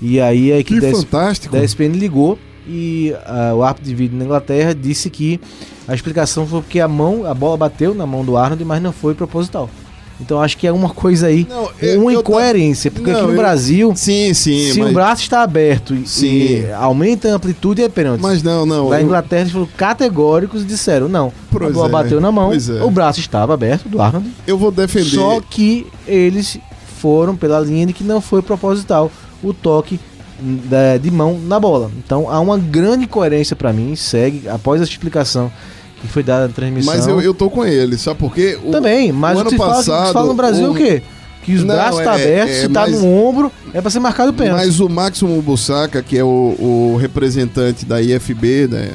E aí a Que equipe da, ES- fantástico. da ESPN ligou e ah, o árbitro de vídeo na Inglaterra disse que a explicação foi porque a mão, a bola bateu na mão do Arnold, mas não foi proposital. Então acho que é uma coisa aí, Não, eu- uma incoerência, porque Não, aqui no eu- Brasil, Sim, sim. se mas, o braço está aberto e, Sim. e aumenta a amplitude é pênalti. mas não, não. Na eu- Inglaterra eles foram categóricos e disseram, não, a Pois bola é, bateu na mão, é. o braço estava aberto do Arnold, Eu vou defender. só que eles foram pela linha de que não foi proposital o toque da- de mão na bola. Então há uma grande coerência para mim, segue após essa explicação que foi dada na transmissão. Mas eu, eu tô com ele, sabe por quê? O- Também, mas o o ano que fala, passado, que fala no Brasil é o- o quê? Que os Não, braços estão é- abertos, é, se tá mas- no ombro, é pra ser marcado pênalti. Mas o Máximo Bussaca, que é o, o representante da IFB, né,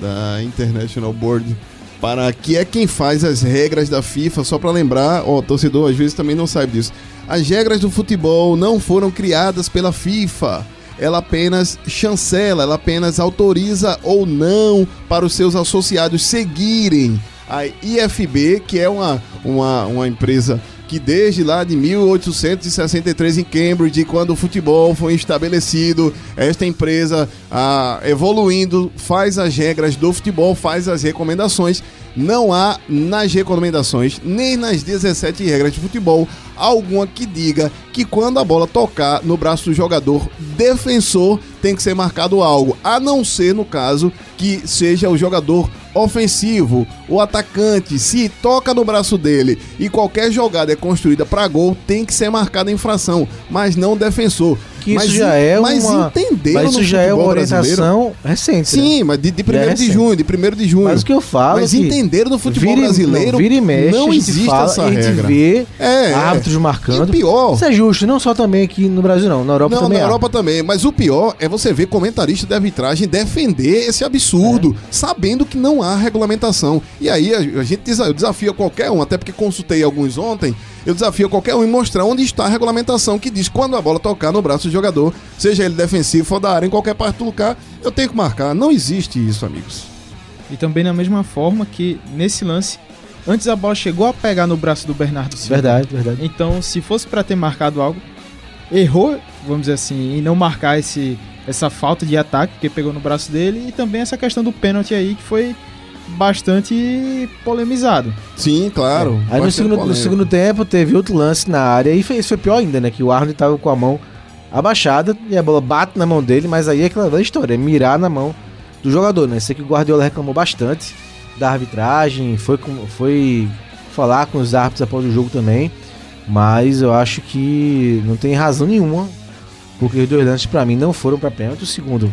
da International Board, para que é quem faz as regras da FIFA, só para lembrar, ó, torcedor às vezes também não sabe disso. As regras do futebol não foram criadas pela FIFA. Ela apenas chancela, ela apenas autoriza ou não para os seus associados seguirem a IFB, que é uma, uma, uma empresa que desde lá de 1863 em Cambridge, quando o futebol foi estabelecido, esta empresa ah, evoluindo faz as regras do futebol, faz as recomendações. Não há nas recomendações, nem nas 17 regras de futebol, alguma que diga que quando a bola tocar no braço do jogador defensor tem que ser marcado algo, a não ser no caso que seja o jogador ofensivo, o atacante, se toca no braço dele e qualquer jogada é construída para gol, tem que ser marcada infração, mas não defensor. Que isso mas, já é mas uma. entenderam mas isso já é uma futebol brasileiro? orientação recente. né? Sim, mas de, de 1 de recente. junho, de 1 de junho. Mas o que eu falo Mas é entenderam no futebol vira e- brasileiro, não, vira e mexe, não existe fala, essa a gente regra. vê É, é. árbitros E o marcando. pior, Isso é justo, não só também aqui no Brasil, não. Na Europa não, também na há. Europa também. Mas o pior é você ver comentarista de arbitragem defender esse absurdo, É. sabendo que não há regulamentação. E aí a, a gente desa- eu desafio qualquer um, até porque consultei alguns ontem, eu desafio qualquer um em mostrar onde está a regulamentação que diz quando a bola tocar no braço do jogador, seja ele defensivo ou da área, em qualquer parte do lugar, eu tenho que marcar. Não existe isso, amigos. E também da mesma forma que nesse lance, antes a bola chegou a pegar no braço do Bernardo Silva. Verdade, verdade. Então, se fosse pra ter marcado algo, errou, vamos dizer assim, em não marcar esse, essa falta de ataque que pegou no braço dele e também essa questão do pênalti aí que foi bastante polemizado. Sim, claro. Aí no segundo, no segundo tempo teve outro lance na área e foi, isso foi pior ainda, né? Que o Arnold tava com a mão abaixada e a bola bate na mão dele, mas aí é aquela velha história, é mirar na mão do jogador, né? Sei que o Guardiola reclamou bastante da arbitragem, foi, com, foi falar com os árbitros após o jogo também, mas eu acho que não tem razão nenhuma, porque os dois lances para mim não foram para pênalti. O segundo,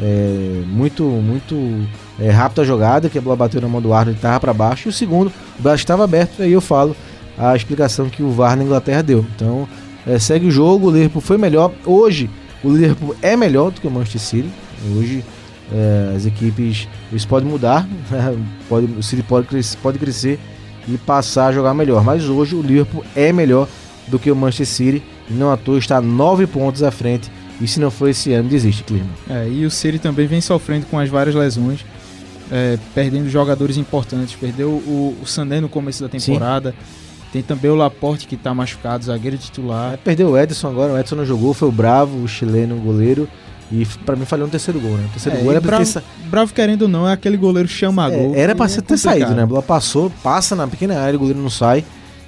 é, muito, muito é, rápido a jogada, que a bola bateu na mão do árbitro e estava para baixo, e o segundo, o braço estava aberto, e aí eu falo a explicação que o VAR na Inglaterra deu. Então, é, segue o jogo, o Liverpool foi melhor. Hoje, o Liverpool é melhor do que o Manchester City. Hoje, é, as equipes eles podem mudar, né? pode, o City pode crescer, pode crescer e passar a jogar melhor. Mas hoje, o Liverpool é melhor do que o Manchester City. E não à toa está nove pontos à frente. E se não for esse ano, desiste, Clima. É, e o City também vem sofrendo com as várias lesões. É, perdendo jogadores importantes. Perdeu o, o Sané no começo da temporada. Sim. Tem também o Laporte que tá machucado, zagueiro titular. É, perdeu o Edson agora, o Edson não jogou, foi o Bravo, o chileno, o goleiro. E pra mim falhou no terceiro gol, né? O terceiro é, gol era bravo, ter... bravo querendo ou não, é aquele goleiro chama é, gol. Era pra é ter saído, né? A bola passou, passa na pequena área, o goleiro não sai.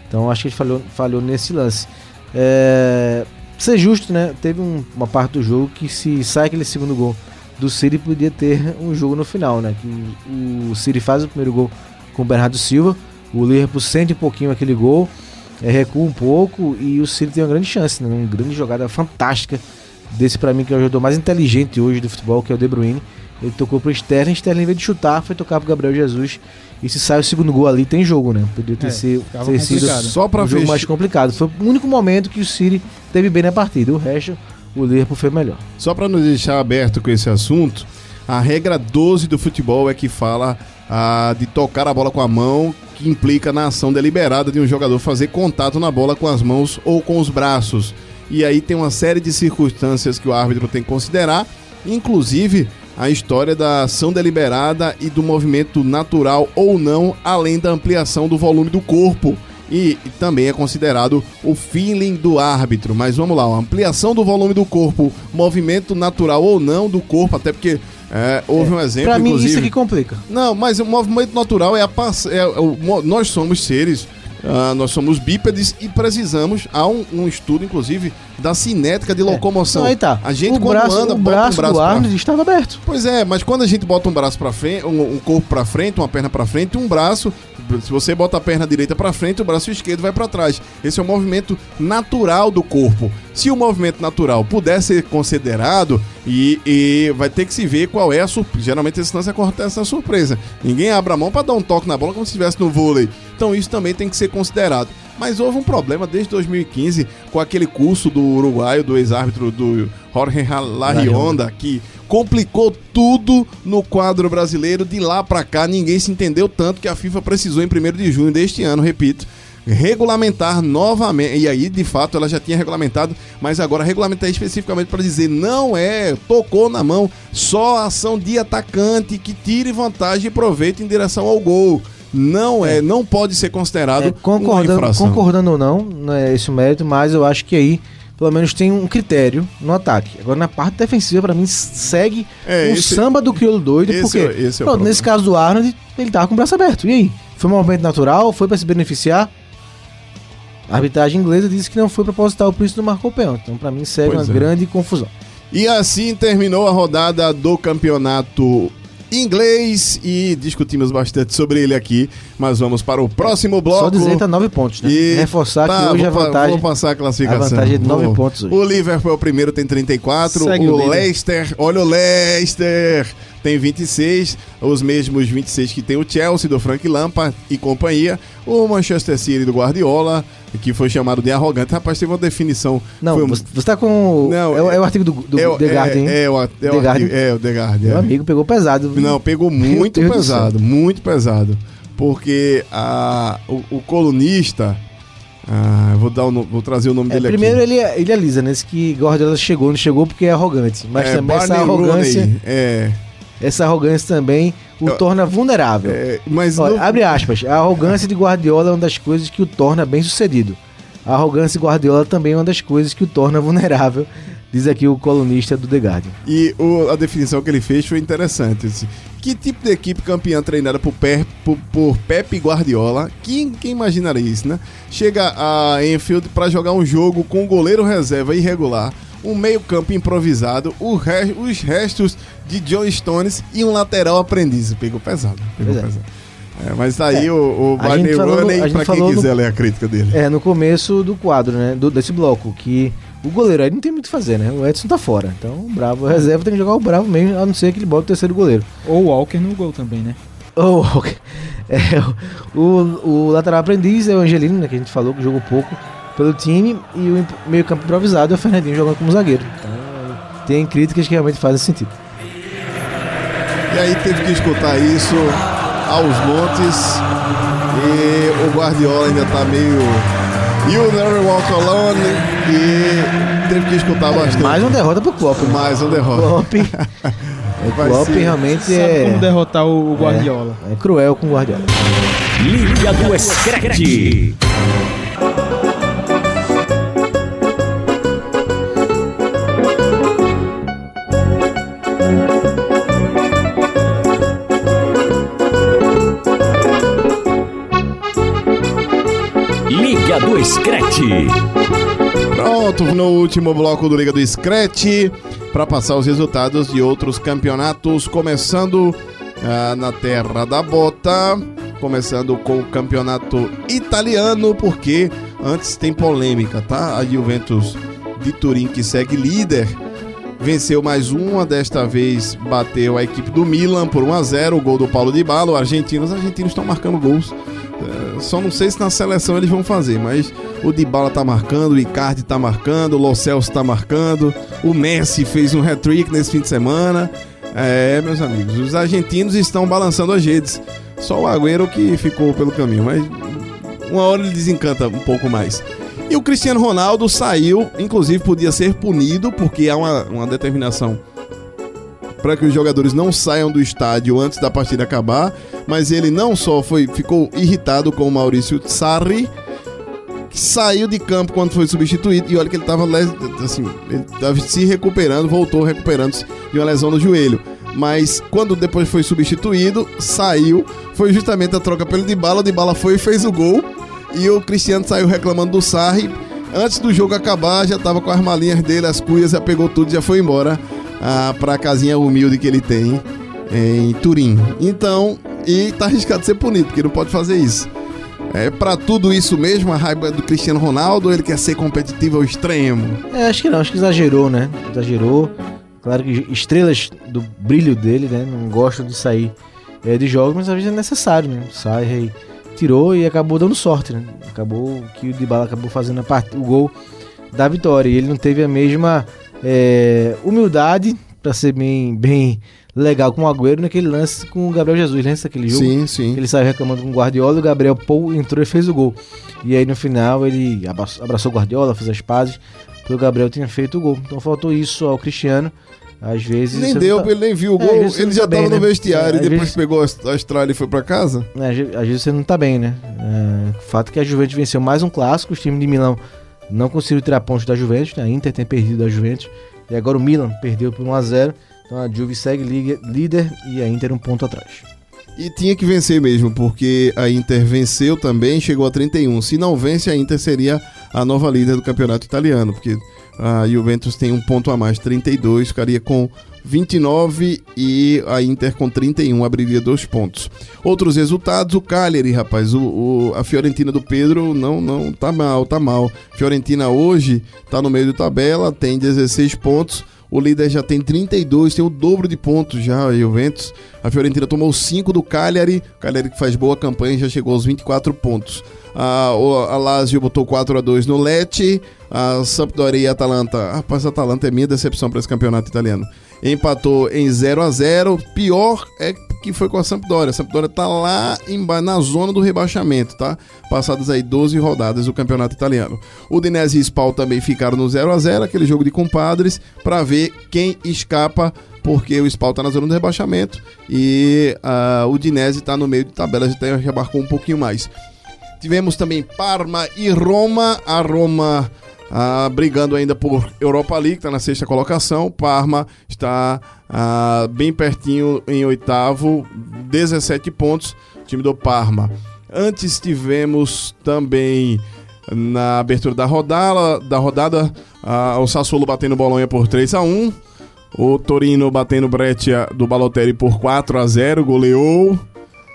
Então acho que ele falhou, falhou nesse lance. É, ser justo, né? Teve um, uma parte do jogo que se sai aquele segundo gol do City, podia ter um jogo no final, né? Que o City faz o primeiro gol com o Bernardo Silva o Liverpool sente um pouquinho aquele gol, é, recua um pouco e o City tem uma grande chance, né? uma grande jogada fantástica desse para mim que é o jogador mais inteligente hoje do futebol, que é o De Bruyne. Ele tocou pro Sterling, Sterling em vez de chutar, foi tocar pro Gabriel Jesus. E se sai o segundo gol ali, tem jogo, né? Poderia ter, é, ser, ter sido só para um jogo mais complicado. Foi o único momento que o City teve bem na partida. O resto, o Liverpool foi melhor. Só para nos deixar aberto com esse assunto, a regra 12 do futebol é que fala ah, de tocar a bola com a mão que implica na ação deliberada de um jogador fazer contato na bola com as mãos ou com os braços. E aí tem uma série de circunstâncias que o árbitro tem que considerar, inclusive a história da ação deliberada e do movimento natural ou não, além da ampliação do volume do corpo. E, também é considerado o feeling do árbitro. Mas vamos lá, ampliação do volume do corpo, movimento natural ou não do corpo, até porque é, houve é. um exemplo, pra inclusive... mim isso que complica. Não, mas o movimento natural é a... É, é, o, nós somos seres... Uh, nós somos bípedes e precisamos. Há um, um estudo, inclusive, da cinética de é. locomoção. Então, aí tá. A gente, o quando braço, anda, o bota braço um braço do Arnold pra... estava aberto. Pois é, mas quando a gente bota um braço para frente, um, um corpo para frente, uma perna para frente, um braço se você bota a perna direita para frente, o braço esquerdo vai para trás. Esse é o movimento natural do corpo. Se o movimento natural puder ser considerado, e, e vai ter que se ver qual é a surpresa. Geralmente esse lance acontece na surpresa. Ninguém abre a mão para dar um toque na bola como se estivesse no vôlei. Então isso também tem que ser considerado. Mas houve um problema desde 2015 com aquele curso do uruguaio, do ex-árbitro do Jorge Larionda, que complicou tudo no quadro brasileiro. De lá para cá, ninguém se entendeu tanto que a FIFA precisou, em 1 de junho deste ano, repito, regulamentar novamente. E aí, de fato, ela já tinha regulamentado, mas agora regulamentar especificamente para dizer não é, tocou na mão, só ação de atacante que tire vantagem e proveito em direção ao gol. Não é, é não pode ser considerado é, concordando, uma infração. Concordando ou não, não é esse o mérito, mas eu acho que aí pelo menos tem um critério no ataque. Agora na parte defensiva, para mim, segue é, o esse, samba do crioulo doido, esse porque é, esse é pronto, nesse caso do Arnold, ele tava com o braço aberto. E aí? Foi um movimento natural? Foi para se beneficiar? A arbitragem inglesa disse que não foi proposital, por isso não marcou o pênalti. Então, para mim, segue pois uma é. grande confusão. E assim terminou a rodada do campeonato inglês e discutimos bastante sobre ele aqui, mas vamos para o próximo bloco. Só dizer tá nove pontos, né? E... Reforçar tá, que hoje a vantagem... Vou passar a classificação. A vantagem é de nove pontos hoje. O Liverpool é o primeiro, tem 34. Segue o, o Leicester, olha o Leicester, tem 26, os mesmos 26 que tem o Chelsea, do Frank Lampard e companhia. O Manchester City do Guardiola, que foi chamado de arrogante. Rapaz, teve uma definição. Não, foi... você está com. Não, é, é, o artigo do, do é, The Guardian. É, é, o, é, The o artigo, é o The Guardian. Meu amigo pegou pesado. Não, pegou muito pesado, muito pesado. Porque a, o, o colunista. Ah, vou, dar o, vou trazer o nome é, dele primeiro aqui. Primeiro ele, ele alisa nesse que Guardiola chegou, não chegou porque é arrogante. Mas é, também Barney essa arrogância. Rooney, é. Essa arrogância também o Eu, torna vulnerável. É, mas Olha, Abre aspas. A arrogância de Guardiola é uma das coisas que o torna bem sucedido. A arrogância de Guardiola também é uma das coisas que o torna vulnerável, diz aqui o colunista do The Guardian. E o, a definição que ele fez foi interessante. Disse, que tipo de equipe campeã treinada por, per, por, por Pepe Guardiola? Quem, quem imaginaria isso, né? Chega a Enfield para jogar um jogo com um goleiro reserva irregular, um meio-campo improvisado, re- os restos de John Stones e um lateral aprendiz. Pegou pesado. Pegou é. pesado. É, mas tá aí É. o, o Barney Rooney, pra quem falou no- quiser ler a crítica dele. É, no começo do quadro, né? do- desse bloco, que o goleiro aí não tem muito o que fazer, né? O Edson tá fora. Então o Bravo, a reserva tem que jogar o Bravo mesmo, a não ser que ele bote o terceiro goleiro. Ou o Walker no gol também, né? Oh, ok. É, o, o lateral aprendiz é o Angelino, né, que a gente falou que jogou pouco pelo time, e o imp- meio-campo improvisado é o Fernandinho jogando como zagueiro. Então, tem críticas que realmente fazem sentido. E aí teve que escutar isso aos montes. E o Guardiola ainda tá meio. You never walk alone. E teve que escutar bastante. Mais uma derrota pro Klopp. né? Mais uma derrota. Klopp, o Klopp ser- realmente Sabe é, como derrotar o Guardiola. é cruel com o Guardiola. Liga do Screte. Liga do Screte. Pronto, no último bloco do Liga do Scratch, para passar os resultados de outros campeonatos, começando ah, na Terra da Bota, começando com o campeonato italiano, porque antes tem polêmica, tá? A Juventus de Turim, que segue líder, venceu mais uma, desta vez bateu a equipe do Milan por 1 a 0 o gol do Paulo Di Bala, o argentino, os argentinos estão marcando gols. Só não sei se na seleção eles vão fazer, mas o Dybala tá marcando, o Icardi tá marcando, o Lo Celso tá marcando, o Messi fez um hat-trick nesse fim de semana. É, meus amigos, os argentinos estão balançando as redes. Só o Agüero que ficou pelo caminho, mas uma hora ele desencanta um pouco mais. E o Cristiano Ronaldo saiu, inclusive podia ser punido, porque há uma, uma determinação para que os jogadores não saiam do estádio antes da partida acabar, mas ele não só foi ficou irritado com o Maurício Sarri, que saiu de campo quando foi substituído e olha que ele estava assim, se recuperando, voltou recuperando-se de uma lesão no joelho. Mas quando depois foi substituído, saiu, foi justamente a troca pelo Dybala, o Dybala foi e fez o gol e o Cristiano saiu reclamando do Sarri. Antes do jogo acabar, já tava com as malinhas dele, as cuias, já pegou tudo, já foi embora ah, para a casinha humilde que ele tem em Turim. Então, e tá arriscado de ser punido, porque não pode fazer isso. É pra tudo isso mesmo, a raiva do Cristiano Ronaldo, ou ele quer ser competitivo ao extremo? É, acho que não, acho que exagerou, né? Exagerou. Claro que estrelas do brilho dele, né? Não gostam de sair é, de jogos, mas às vezes é necessário, né? Sai, aí, tirou e acabou dando sorte, né? Acabou que o Dybala acabou fazendo part... o gol da vitória. E ele não teve a mesma é, humildade para ser bem, bem legal com o Agüero naquele lance com o Gabriel Jesus, lembra daquele jogo? Sim, sim. Ele saiu reclamando com o Guardiola, o Gabriel Paul entrou e fez o gol. E aí no final ele abraçou, o Guardiola, fez as pazes, porque o Gabriel tinha feito o gol. Então faltou isso ao Cristiano. Às vezes. Nem deu, tá- ele nem viu o É, gol, você ele já tá bem, tava no né? vestiário É, e depois vezes- pegou a estrada e foi pra casa. né, Às ve- às vezes você não tá bem, né? É, o fato é que a Juventus venceu mais um clássico, os times de Milão não conseguiram tirar pontos da Juventus, né? a Inter tem perdido da Juventus, e agora o Milan perdeu por 1x0. Então a Juve segue líder e a Inter um ponto atrás. E tinha que vencer mesmo, porque a Inter venceu também, chegou a 31. Se não vence, a Inter seria a nova líder do campeonato italiano, porque a Juventus tem um ponto a mais, 32, ficaria com 29 e a Inter com 31 abriria dois pontos. Outros resultados, o Cagliari, rapaz, o, o- a Fiorentina do Pedro não não tá mal, tá mal. Fiorentina hoje tá no meio da tabela, tem 16 pontos. O líder já tem 32, tem o dobro de pontos já, a Juventus. A Fiorentina tomou 5 do Cagliari. O Cagliari que faz boa campanha já chegou aos 24 pontos. A, a Lazio botou 4 a 2 no Lecce. A Sampdoria e a Atalanta. Rapaz, a Atalanta é minha decepção para esse campeonato italiano. Empatou em 0 a 0 Pior é que foi com a Sampdoria. A Sampdoria tá lá emba- na zona do rebaixamento, tá? Passadas aí 12 rodadas do campeonato italiano. O Udinese e Spal também ficaram no 0 a 0 aquele jogo de compadres, para ver quem escapa, porque o Spal tá na zona do rebaixamento e ah, o Udinese tá no meio de tabela, já, já marcou um pouquinho mais. Tivemos também Parma e Roma. A Roma ah, brigando ainda por Europa League, está na sexta colocação. Parma está ah, bem pertinho em oitavo, 17 pontos. Time do Parma. Antes tivemos também na abertura da rodada, da rodada ah, o Sassuolo batendo Bolonha por 3 a 1 o Torino batendo Breccia do Balotelli por 4 a 0 goleou.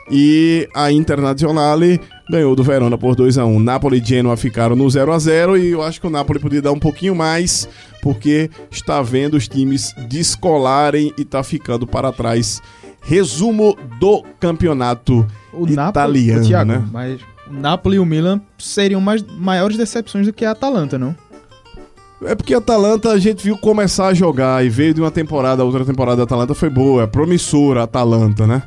E a Internazionale ganhou do Verona por 2 a 1 Napoli e Genoa ficaram no 0 a 0 e eu acho que o Napoli podia dar um pouquinho mais, porque está vendo os times descolarem e está ficando para trás. Resumo do campeonato O italiano, Napoli, Thiago, né? mas o Napoli e o Milan seriam mais, maiores decepções do que a Atalanta, não? É porque a Atalanta a gente viu começar a jogar e veio de uma temporada, a outra temporada da Atalanta foi boa, é promissora a Atalanta, né?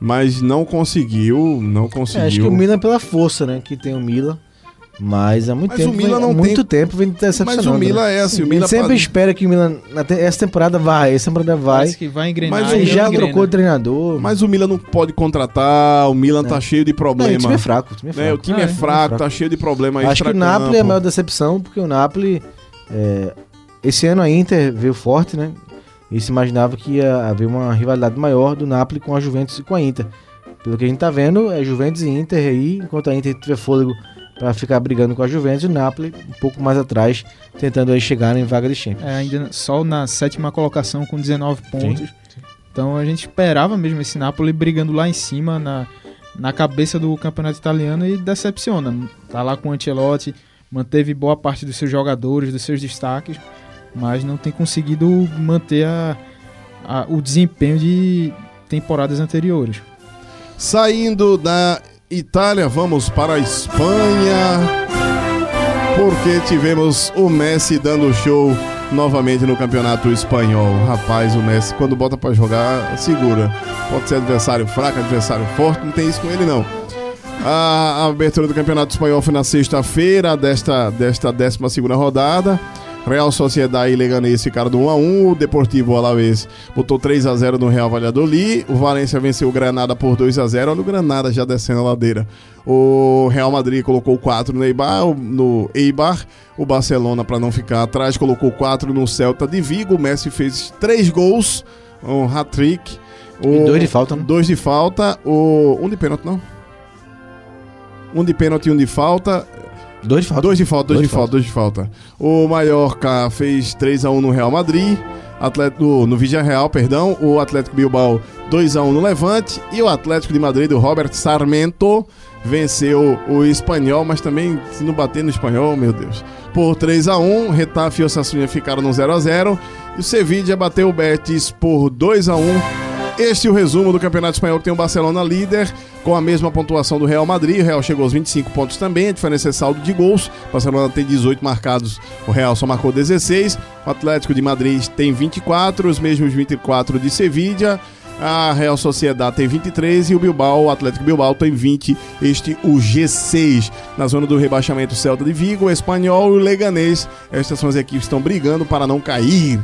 Mas não conseguiu, não É, conseguiu. acho que o Milan é pela força, né? Que tem o Milan. Mas há muito Mas tempo. o Milan vem- há não muito tem- tempo vem decepcionando. Mas o Milan né? é assim, o A Milan gente sempre pode- espera que o Milan. Essa temporada vai, essa temporada vai. Parece que vai engrenar. Mas o não já engrena. trocou o treinador. Mas o Milan não pode contratar, o Milan tá cheio de Não, problema. o time é fraco. O time é né? O fraco. time Ah, é é, fraco, fraco. tá cheio de problema aí Acho que o. Napoli é a maior decepção, porque o Napoli. é, esse ano a Inter veio forte, né? E se imaginava que ia haver uma rivalidade maior do Napoli com a Juventus e com a Inter. Pelo que a gente tá vendo, é Juventus e Inter aí, enquanto a Inter tiver fôlego para ficar brigando com a Juventus, e o Napoli um pouco mais atrás, tentando aí chegar em vaga de Champions. É, ainda só na sétima colocação com 19 pontos. Então a gente esperava mesmo esse Napoli brigando lá em cima na, na cabeça do campeonato italiano e decepciona. Tá lá com o Ancelotti, manteve boa parte dos seus jogadores, dos seus destaques, mas não tem conseguido manter a, a- o desempenho de temporadas anteriores. Saindo da Itália, vamos para a Espanha. Porque tivemos o Messi dando show novamente no campeonato espanhol. Rapaz, o Messi, quando bota pra jogar, segura. Pode ser adversário fraco, adversário forte, não tem isso com ele não. A abertura do campeonato espanhol foi na sexta-feira desta, desta 12 rodada. Real Sociedade e Leganés ficaram do 1x1. O Deportivo Alavés botou 3x0 no Real Valladolid. O Valência venceu o Granada por 2x0. Olha o Granada já descendo a ladeira. O Real Madrid colocou 4 no Eibar. o- No Eibar. O Barcelona, para não ficar atrás, colocou 4 no Celta de Vigo. O Messi fez 3 gols. Um hat-trick. E dois de falta, né? Dois de falta. O... Um de pênalti, não? Um de pênalti e um de falta. Dois de falta. Dois de falta, dois, Dois de de falta, dois de falta. O Mallorca fez 3x1 no Real Madrid. Atlético, no, no Vigia Real, perdão. O Atlético Bilbao 2x1 no Levante. E o Atlético de Madrid do Robert Sarmento venceu o espanhol, mas também se não bater no espanhol, meu Deus. Por 3x1, Retafe e Osasuna ficaram no 0x0. E o Sevilla bateu o Betis por 2x1. Este é o resumo do Campeonato Espanhol que tem o Barcelona líder, com a mesma pontuação do Real Madrid. O Real chegou aos 25 pontos também, a diferença é saldo de gols. O Barcelona tem 18 marcados, o Real só marcou 16. O Atlético de Madrid tem 24, os mesmos 24 de Sevilla. A Real Sociedade tem 23 e o Bilbao, o Atlético Bilbao tem 20. Este o G6. Na zona do rebaixamento, Celta de Vigo, o Espanhol e o Leganês. Estas são as equipes que estão brigando para não cair.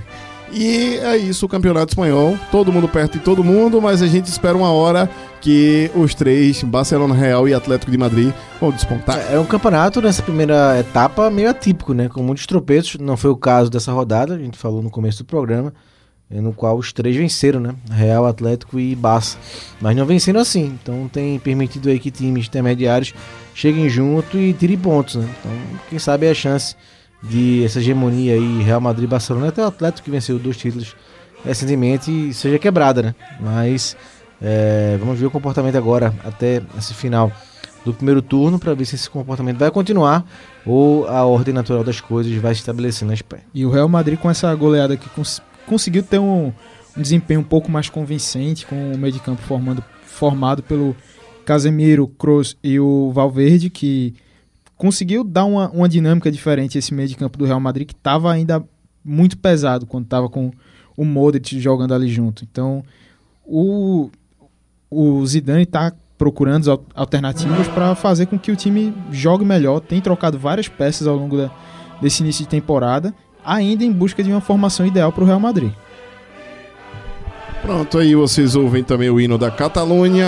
E é isso o campeonato espanhol. Todo mundo perto de todo mundo, mas a gente espera uma hora que os três, Barcelona, Real e Atlético de Madrid, vão despontar. É um campeonato nessa primeira etapa meio atípico, né? Com muitos tropeços. Não foi o caso dessa rodada, a gente falou no começo do programa, eh, no qual os três venceram, né? Real, Atlético e Barça. Mas não venceram assim. Então tem permitido aí que times intermediários cheguem junto e tirem pontos, né? Então, quem sabe é a chance de essa hegemonia aí, Real Madrid Barcelona, até o Atlético que venceu dois títulos recentemente, seja quebrada, né? Mas eh, vamos ver o comportamento agora, até esse final do primeiro turno para ver se esse comportamento vai continuar ou a ordem natural das coisas vai se estabelecer na Espanha. E o Real Madrid com essa goleada que cons- conseguiu ter um, um desempenho um pouco mais convincente, com o meio de campo formando, formado pelo Casemiro, Kroos e o Valverde, que conseguiu dar uma, uma dinâmica diferente esse meio de campo do Real Madrid, que estava ainda muito pesado quando estava com o Modric jogando ali junto. Então, o, o Zidane está procurando al- alternativas para fazer com que o time jogue melhor. Tem trocado várias peças ao longo da, desse início de temporada, ainda em busca de uma formação ideal para o Real Madrid. Pronto, aí vocês ouvem também o hino da Catalunha.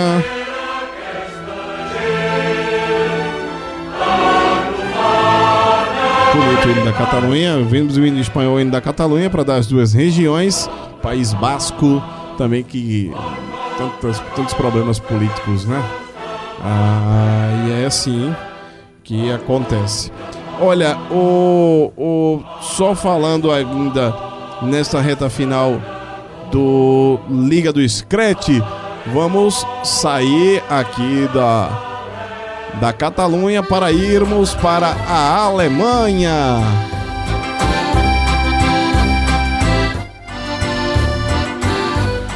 Bonito o hino da Catalunha. Vimos o hino espanhol e da Catalunha para dar as duas regiões. País Basco também que tantos, tantos problemas políticos, né? Ah, e é assim que acontece. Olha, o, o só falando ainda nesta reta final do Liga do Scratch, vamos sair aqui da da Catalunha para irmos para a Alemanha.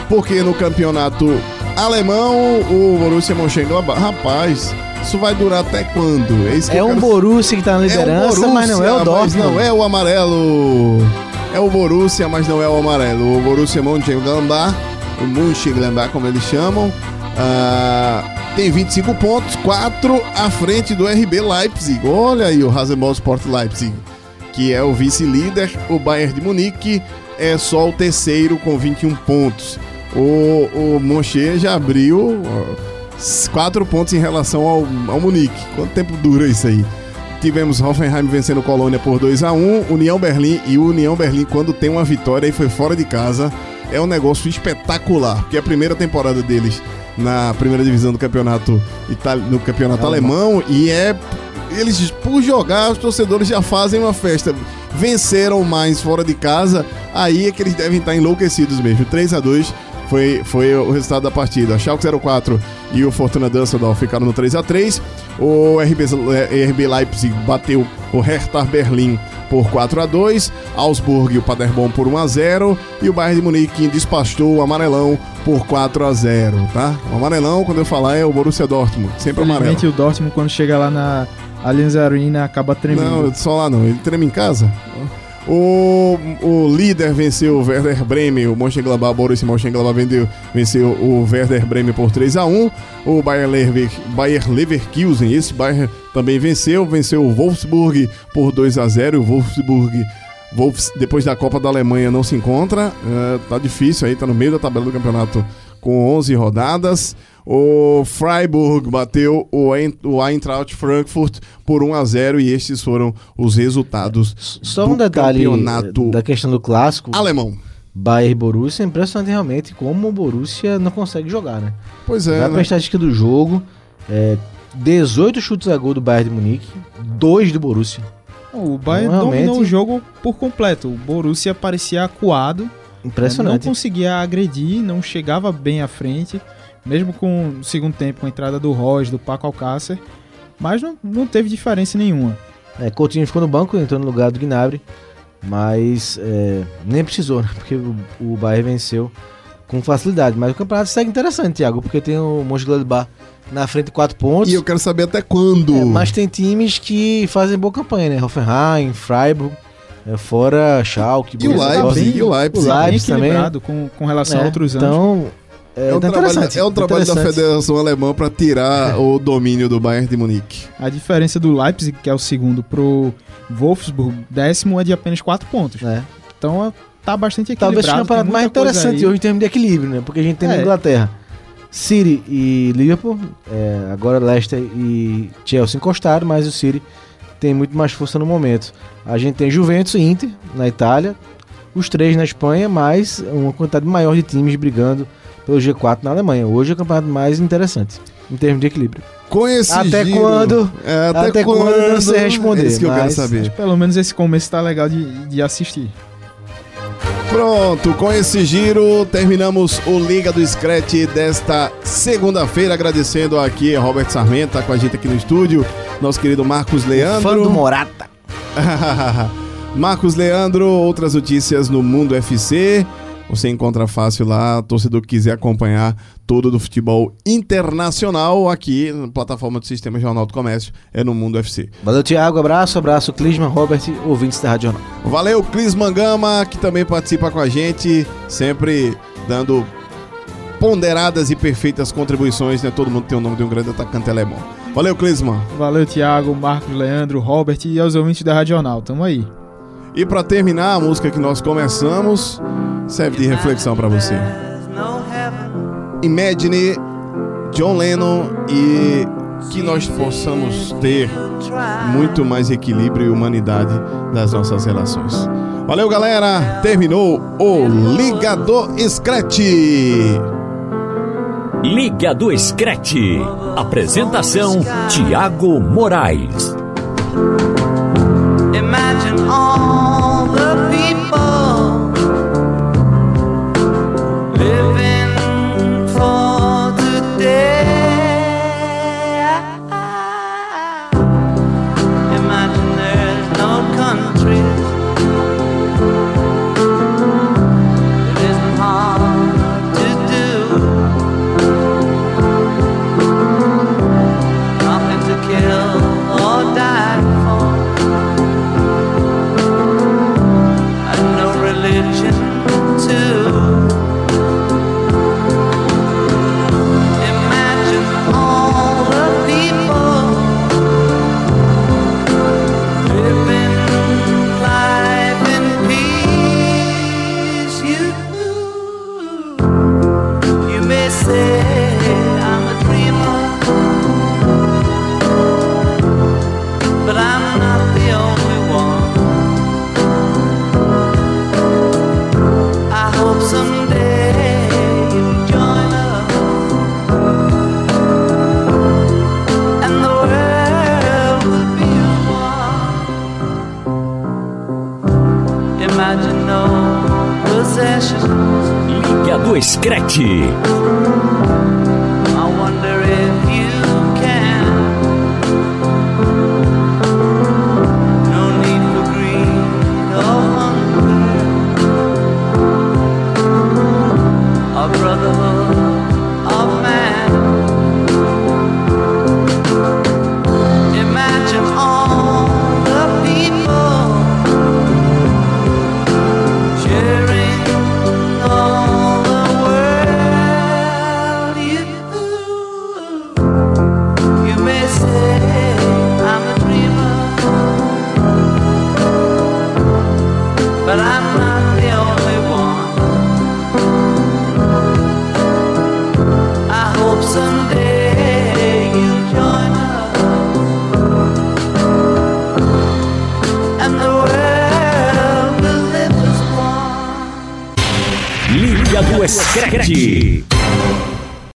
Porque no campeonato alemão, o Borussia Mönchengladbach, rapaz, isso vai durar até quando? É, isso que é um quero- Borussia que tá na É o liderança, mas não é o Borussia, Dortmund. Mas não é o amarelo. É o Borussia, mas não é o amarelo. O Borussia Mönchengladbach, o Mönchengladbach, como eles chamam, ah, tem 25 pontos, 4 à frente do RB Leipzig. Olha aí o Rasenball Sport Leipzig, que é o vice-líder. O Bayern de Munique é só o terceiro com 21 pontos. O, o Moncher já abriu 4 pontos em relação ao, ao Munique. Quanto tempo dura isso aí? Tivemos Hoffenheim vencendo Colônia por 2 a 1 União Berlim e o União Berlim, quando tem uma vitória e foi fora de casa, é um negócio espetacular, porque é a primeira temporada deles na primeira divisão do campeonato itali- no campeonato alemão e é eles por jogar os torcedores já fazem uma festa. Venceram mais fora de casa, aí é que eles devem estar enlouquecidos mesmo. 3 a 2 foi, foi o resultado da partida. Schalke 04 e o Fortuna Düsseldorf ficaram no 3 a 3 O RB, eh, RB Leipzig bateu o Hertha Berlim por 4 a 2 Augsburg e o Paderborn por 1 a 0 E o Bayern de Munique despachou o Amarelão por 4 a 0 tá? O Amarelão, quando eu falar, é o Borussia Dortmund. Sempre amarelo. O Dortmund quando chega lá na Allianz Arena acaba tremendo. Não, só lá não, ele treme em casa. O, o líder venceu o Werder Bremen, o Mönchengladbach, Borussia Mönchengladbach vendeu, venceu o Werder Bremen por 3 a 1 O Bayer, Lever, Bayer Leverkusen, esse Bayer também venceu, venceu o Wolfsburg por 2 a 0 O Wolfsburg, Wolfs, depois da Copa da Alemanha, não se encontra. É, tá difícil aí, tá no meio da tabela do campeonato com 11 rodadas. O Freiburg bateu o Ein- o Eintracht Frankfurt por 1 a 0 e estes foram os resultados Só do um detalhe campeonato da questão do clássico. alemão. Bayern Borussia, é impressionante realmente como o Borussia não consegue jogar, né? Pois é, Vai né? pra estatística do jogo, é, 18 chutes a gol do Bayern de Munique, 2 do Borussia. O Bayern Realmente- dominou o jogo por completo. O Borussia parecia acuado. né? Não Impressionante. conseguia agredir, não chegava bem à frente. Mesmo com o segundo tempo, com a entrada do Royce, do Paco Alcácer. Mas não, não teve diferença nenhuma. É, Coutinho ficou no banco, entrou no lugar do Gnabry, mas é, nem precisou, né? Porque o, o Bayern venceu com facilidade. Mas o campeonato segue interessante, Thiago, porque tem o Mönchengladbach na frente 4 pontos. E eu quero saber até quando. É, mas tem times que fazem boa campanha, né? Hoffenheim, Freiburg, é, fora Schalke. E o Leipzig, e o Leipzig. O Leipzig também. com, com relação É, a outros anos. Então, é, É um tá trabalho, é um trabalho da. Federação Alemã para tirar o domínio do Bayern de Munique. A diferença do Leipzig, que é o segundo, pro Wolfsburg, décimo, é de apenas 4 pontos. É. Então é- tá bastante Talvez equilibrado. seja o campeonato tem mais interessante hoje em termos de equilíbrio, né? Porque a gente tem na É. Inglaterra City e Liverpool, é, agora Leicester e Chelsea encostaram, mas o City tem muito mais força no momento. A gente tem Juventus e Inter na Itália, os três na Espanha, mais uma quantidade maior de times brigando pelo G4 na Alemanha. Hoje é o campeonato mais interessante em termos de equilíbrio. Com esse Até giro- quando? É, até, Até quando? não sei responder, É isso que eu quero mas- saber. Pelo menos esse começo tá legal de, de assistir. Pronto, com esse giro terminamos o Liga do Scratch desta segunda-feira, agradecendo aqui a Robert Sarmento, tá com a gente aqui no estúdio, nosso querido Marcos Leandro. Fã do Morata. Marcos Leandro, outras notícias no Mundo FC. Você encontra fácil lá, torcedor que quiser acompanhar todo do futebol internacional aqui na plataforma do Sistema Jornal do Comércio, é no Mundo UFC. Valeu, Thiago. Abraço, abraço, Clisman, Robert, ouvintes da Rádio Jornal. Valeu, Clis Mangama, que também participa com a gente, sempre dando ponderadas e perfeitas contribuições, né? Todo mundo tem o nome de um grande atacante alemão. Valeu, Clisman. Valeu, Thiago, Marcos, Leandro, Robert e aos ouvintes da Radional. Tamo aí. E pra terminar, a música que nós começamos serve de reflexão pra você. Imagine John Lennon e que nós possamos ter muito mais equilíbrio e humanidade das nossas relações. Valeu, galera! Terminou o Ligador Scratch! Liga do Screte. Apresentação: Tiago Moraes. All the people living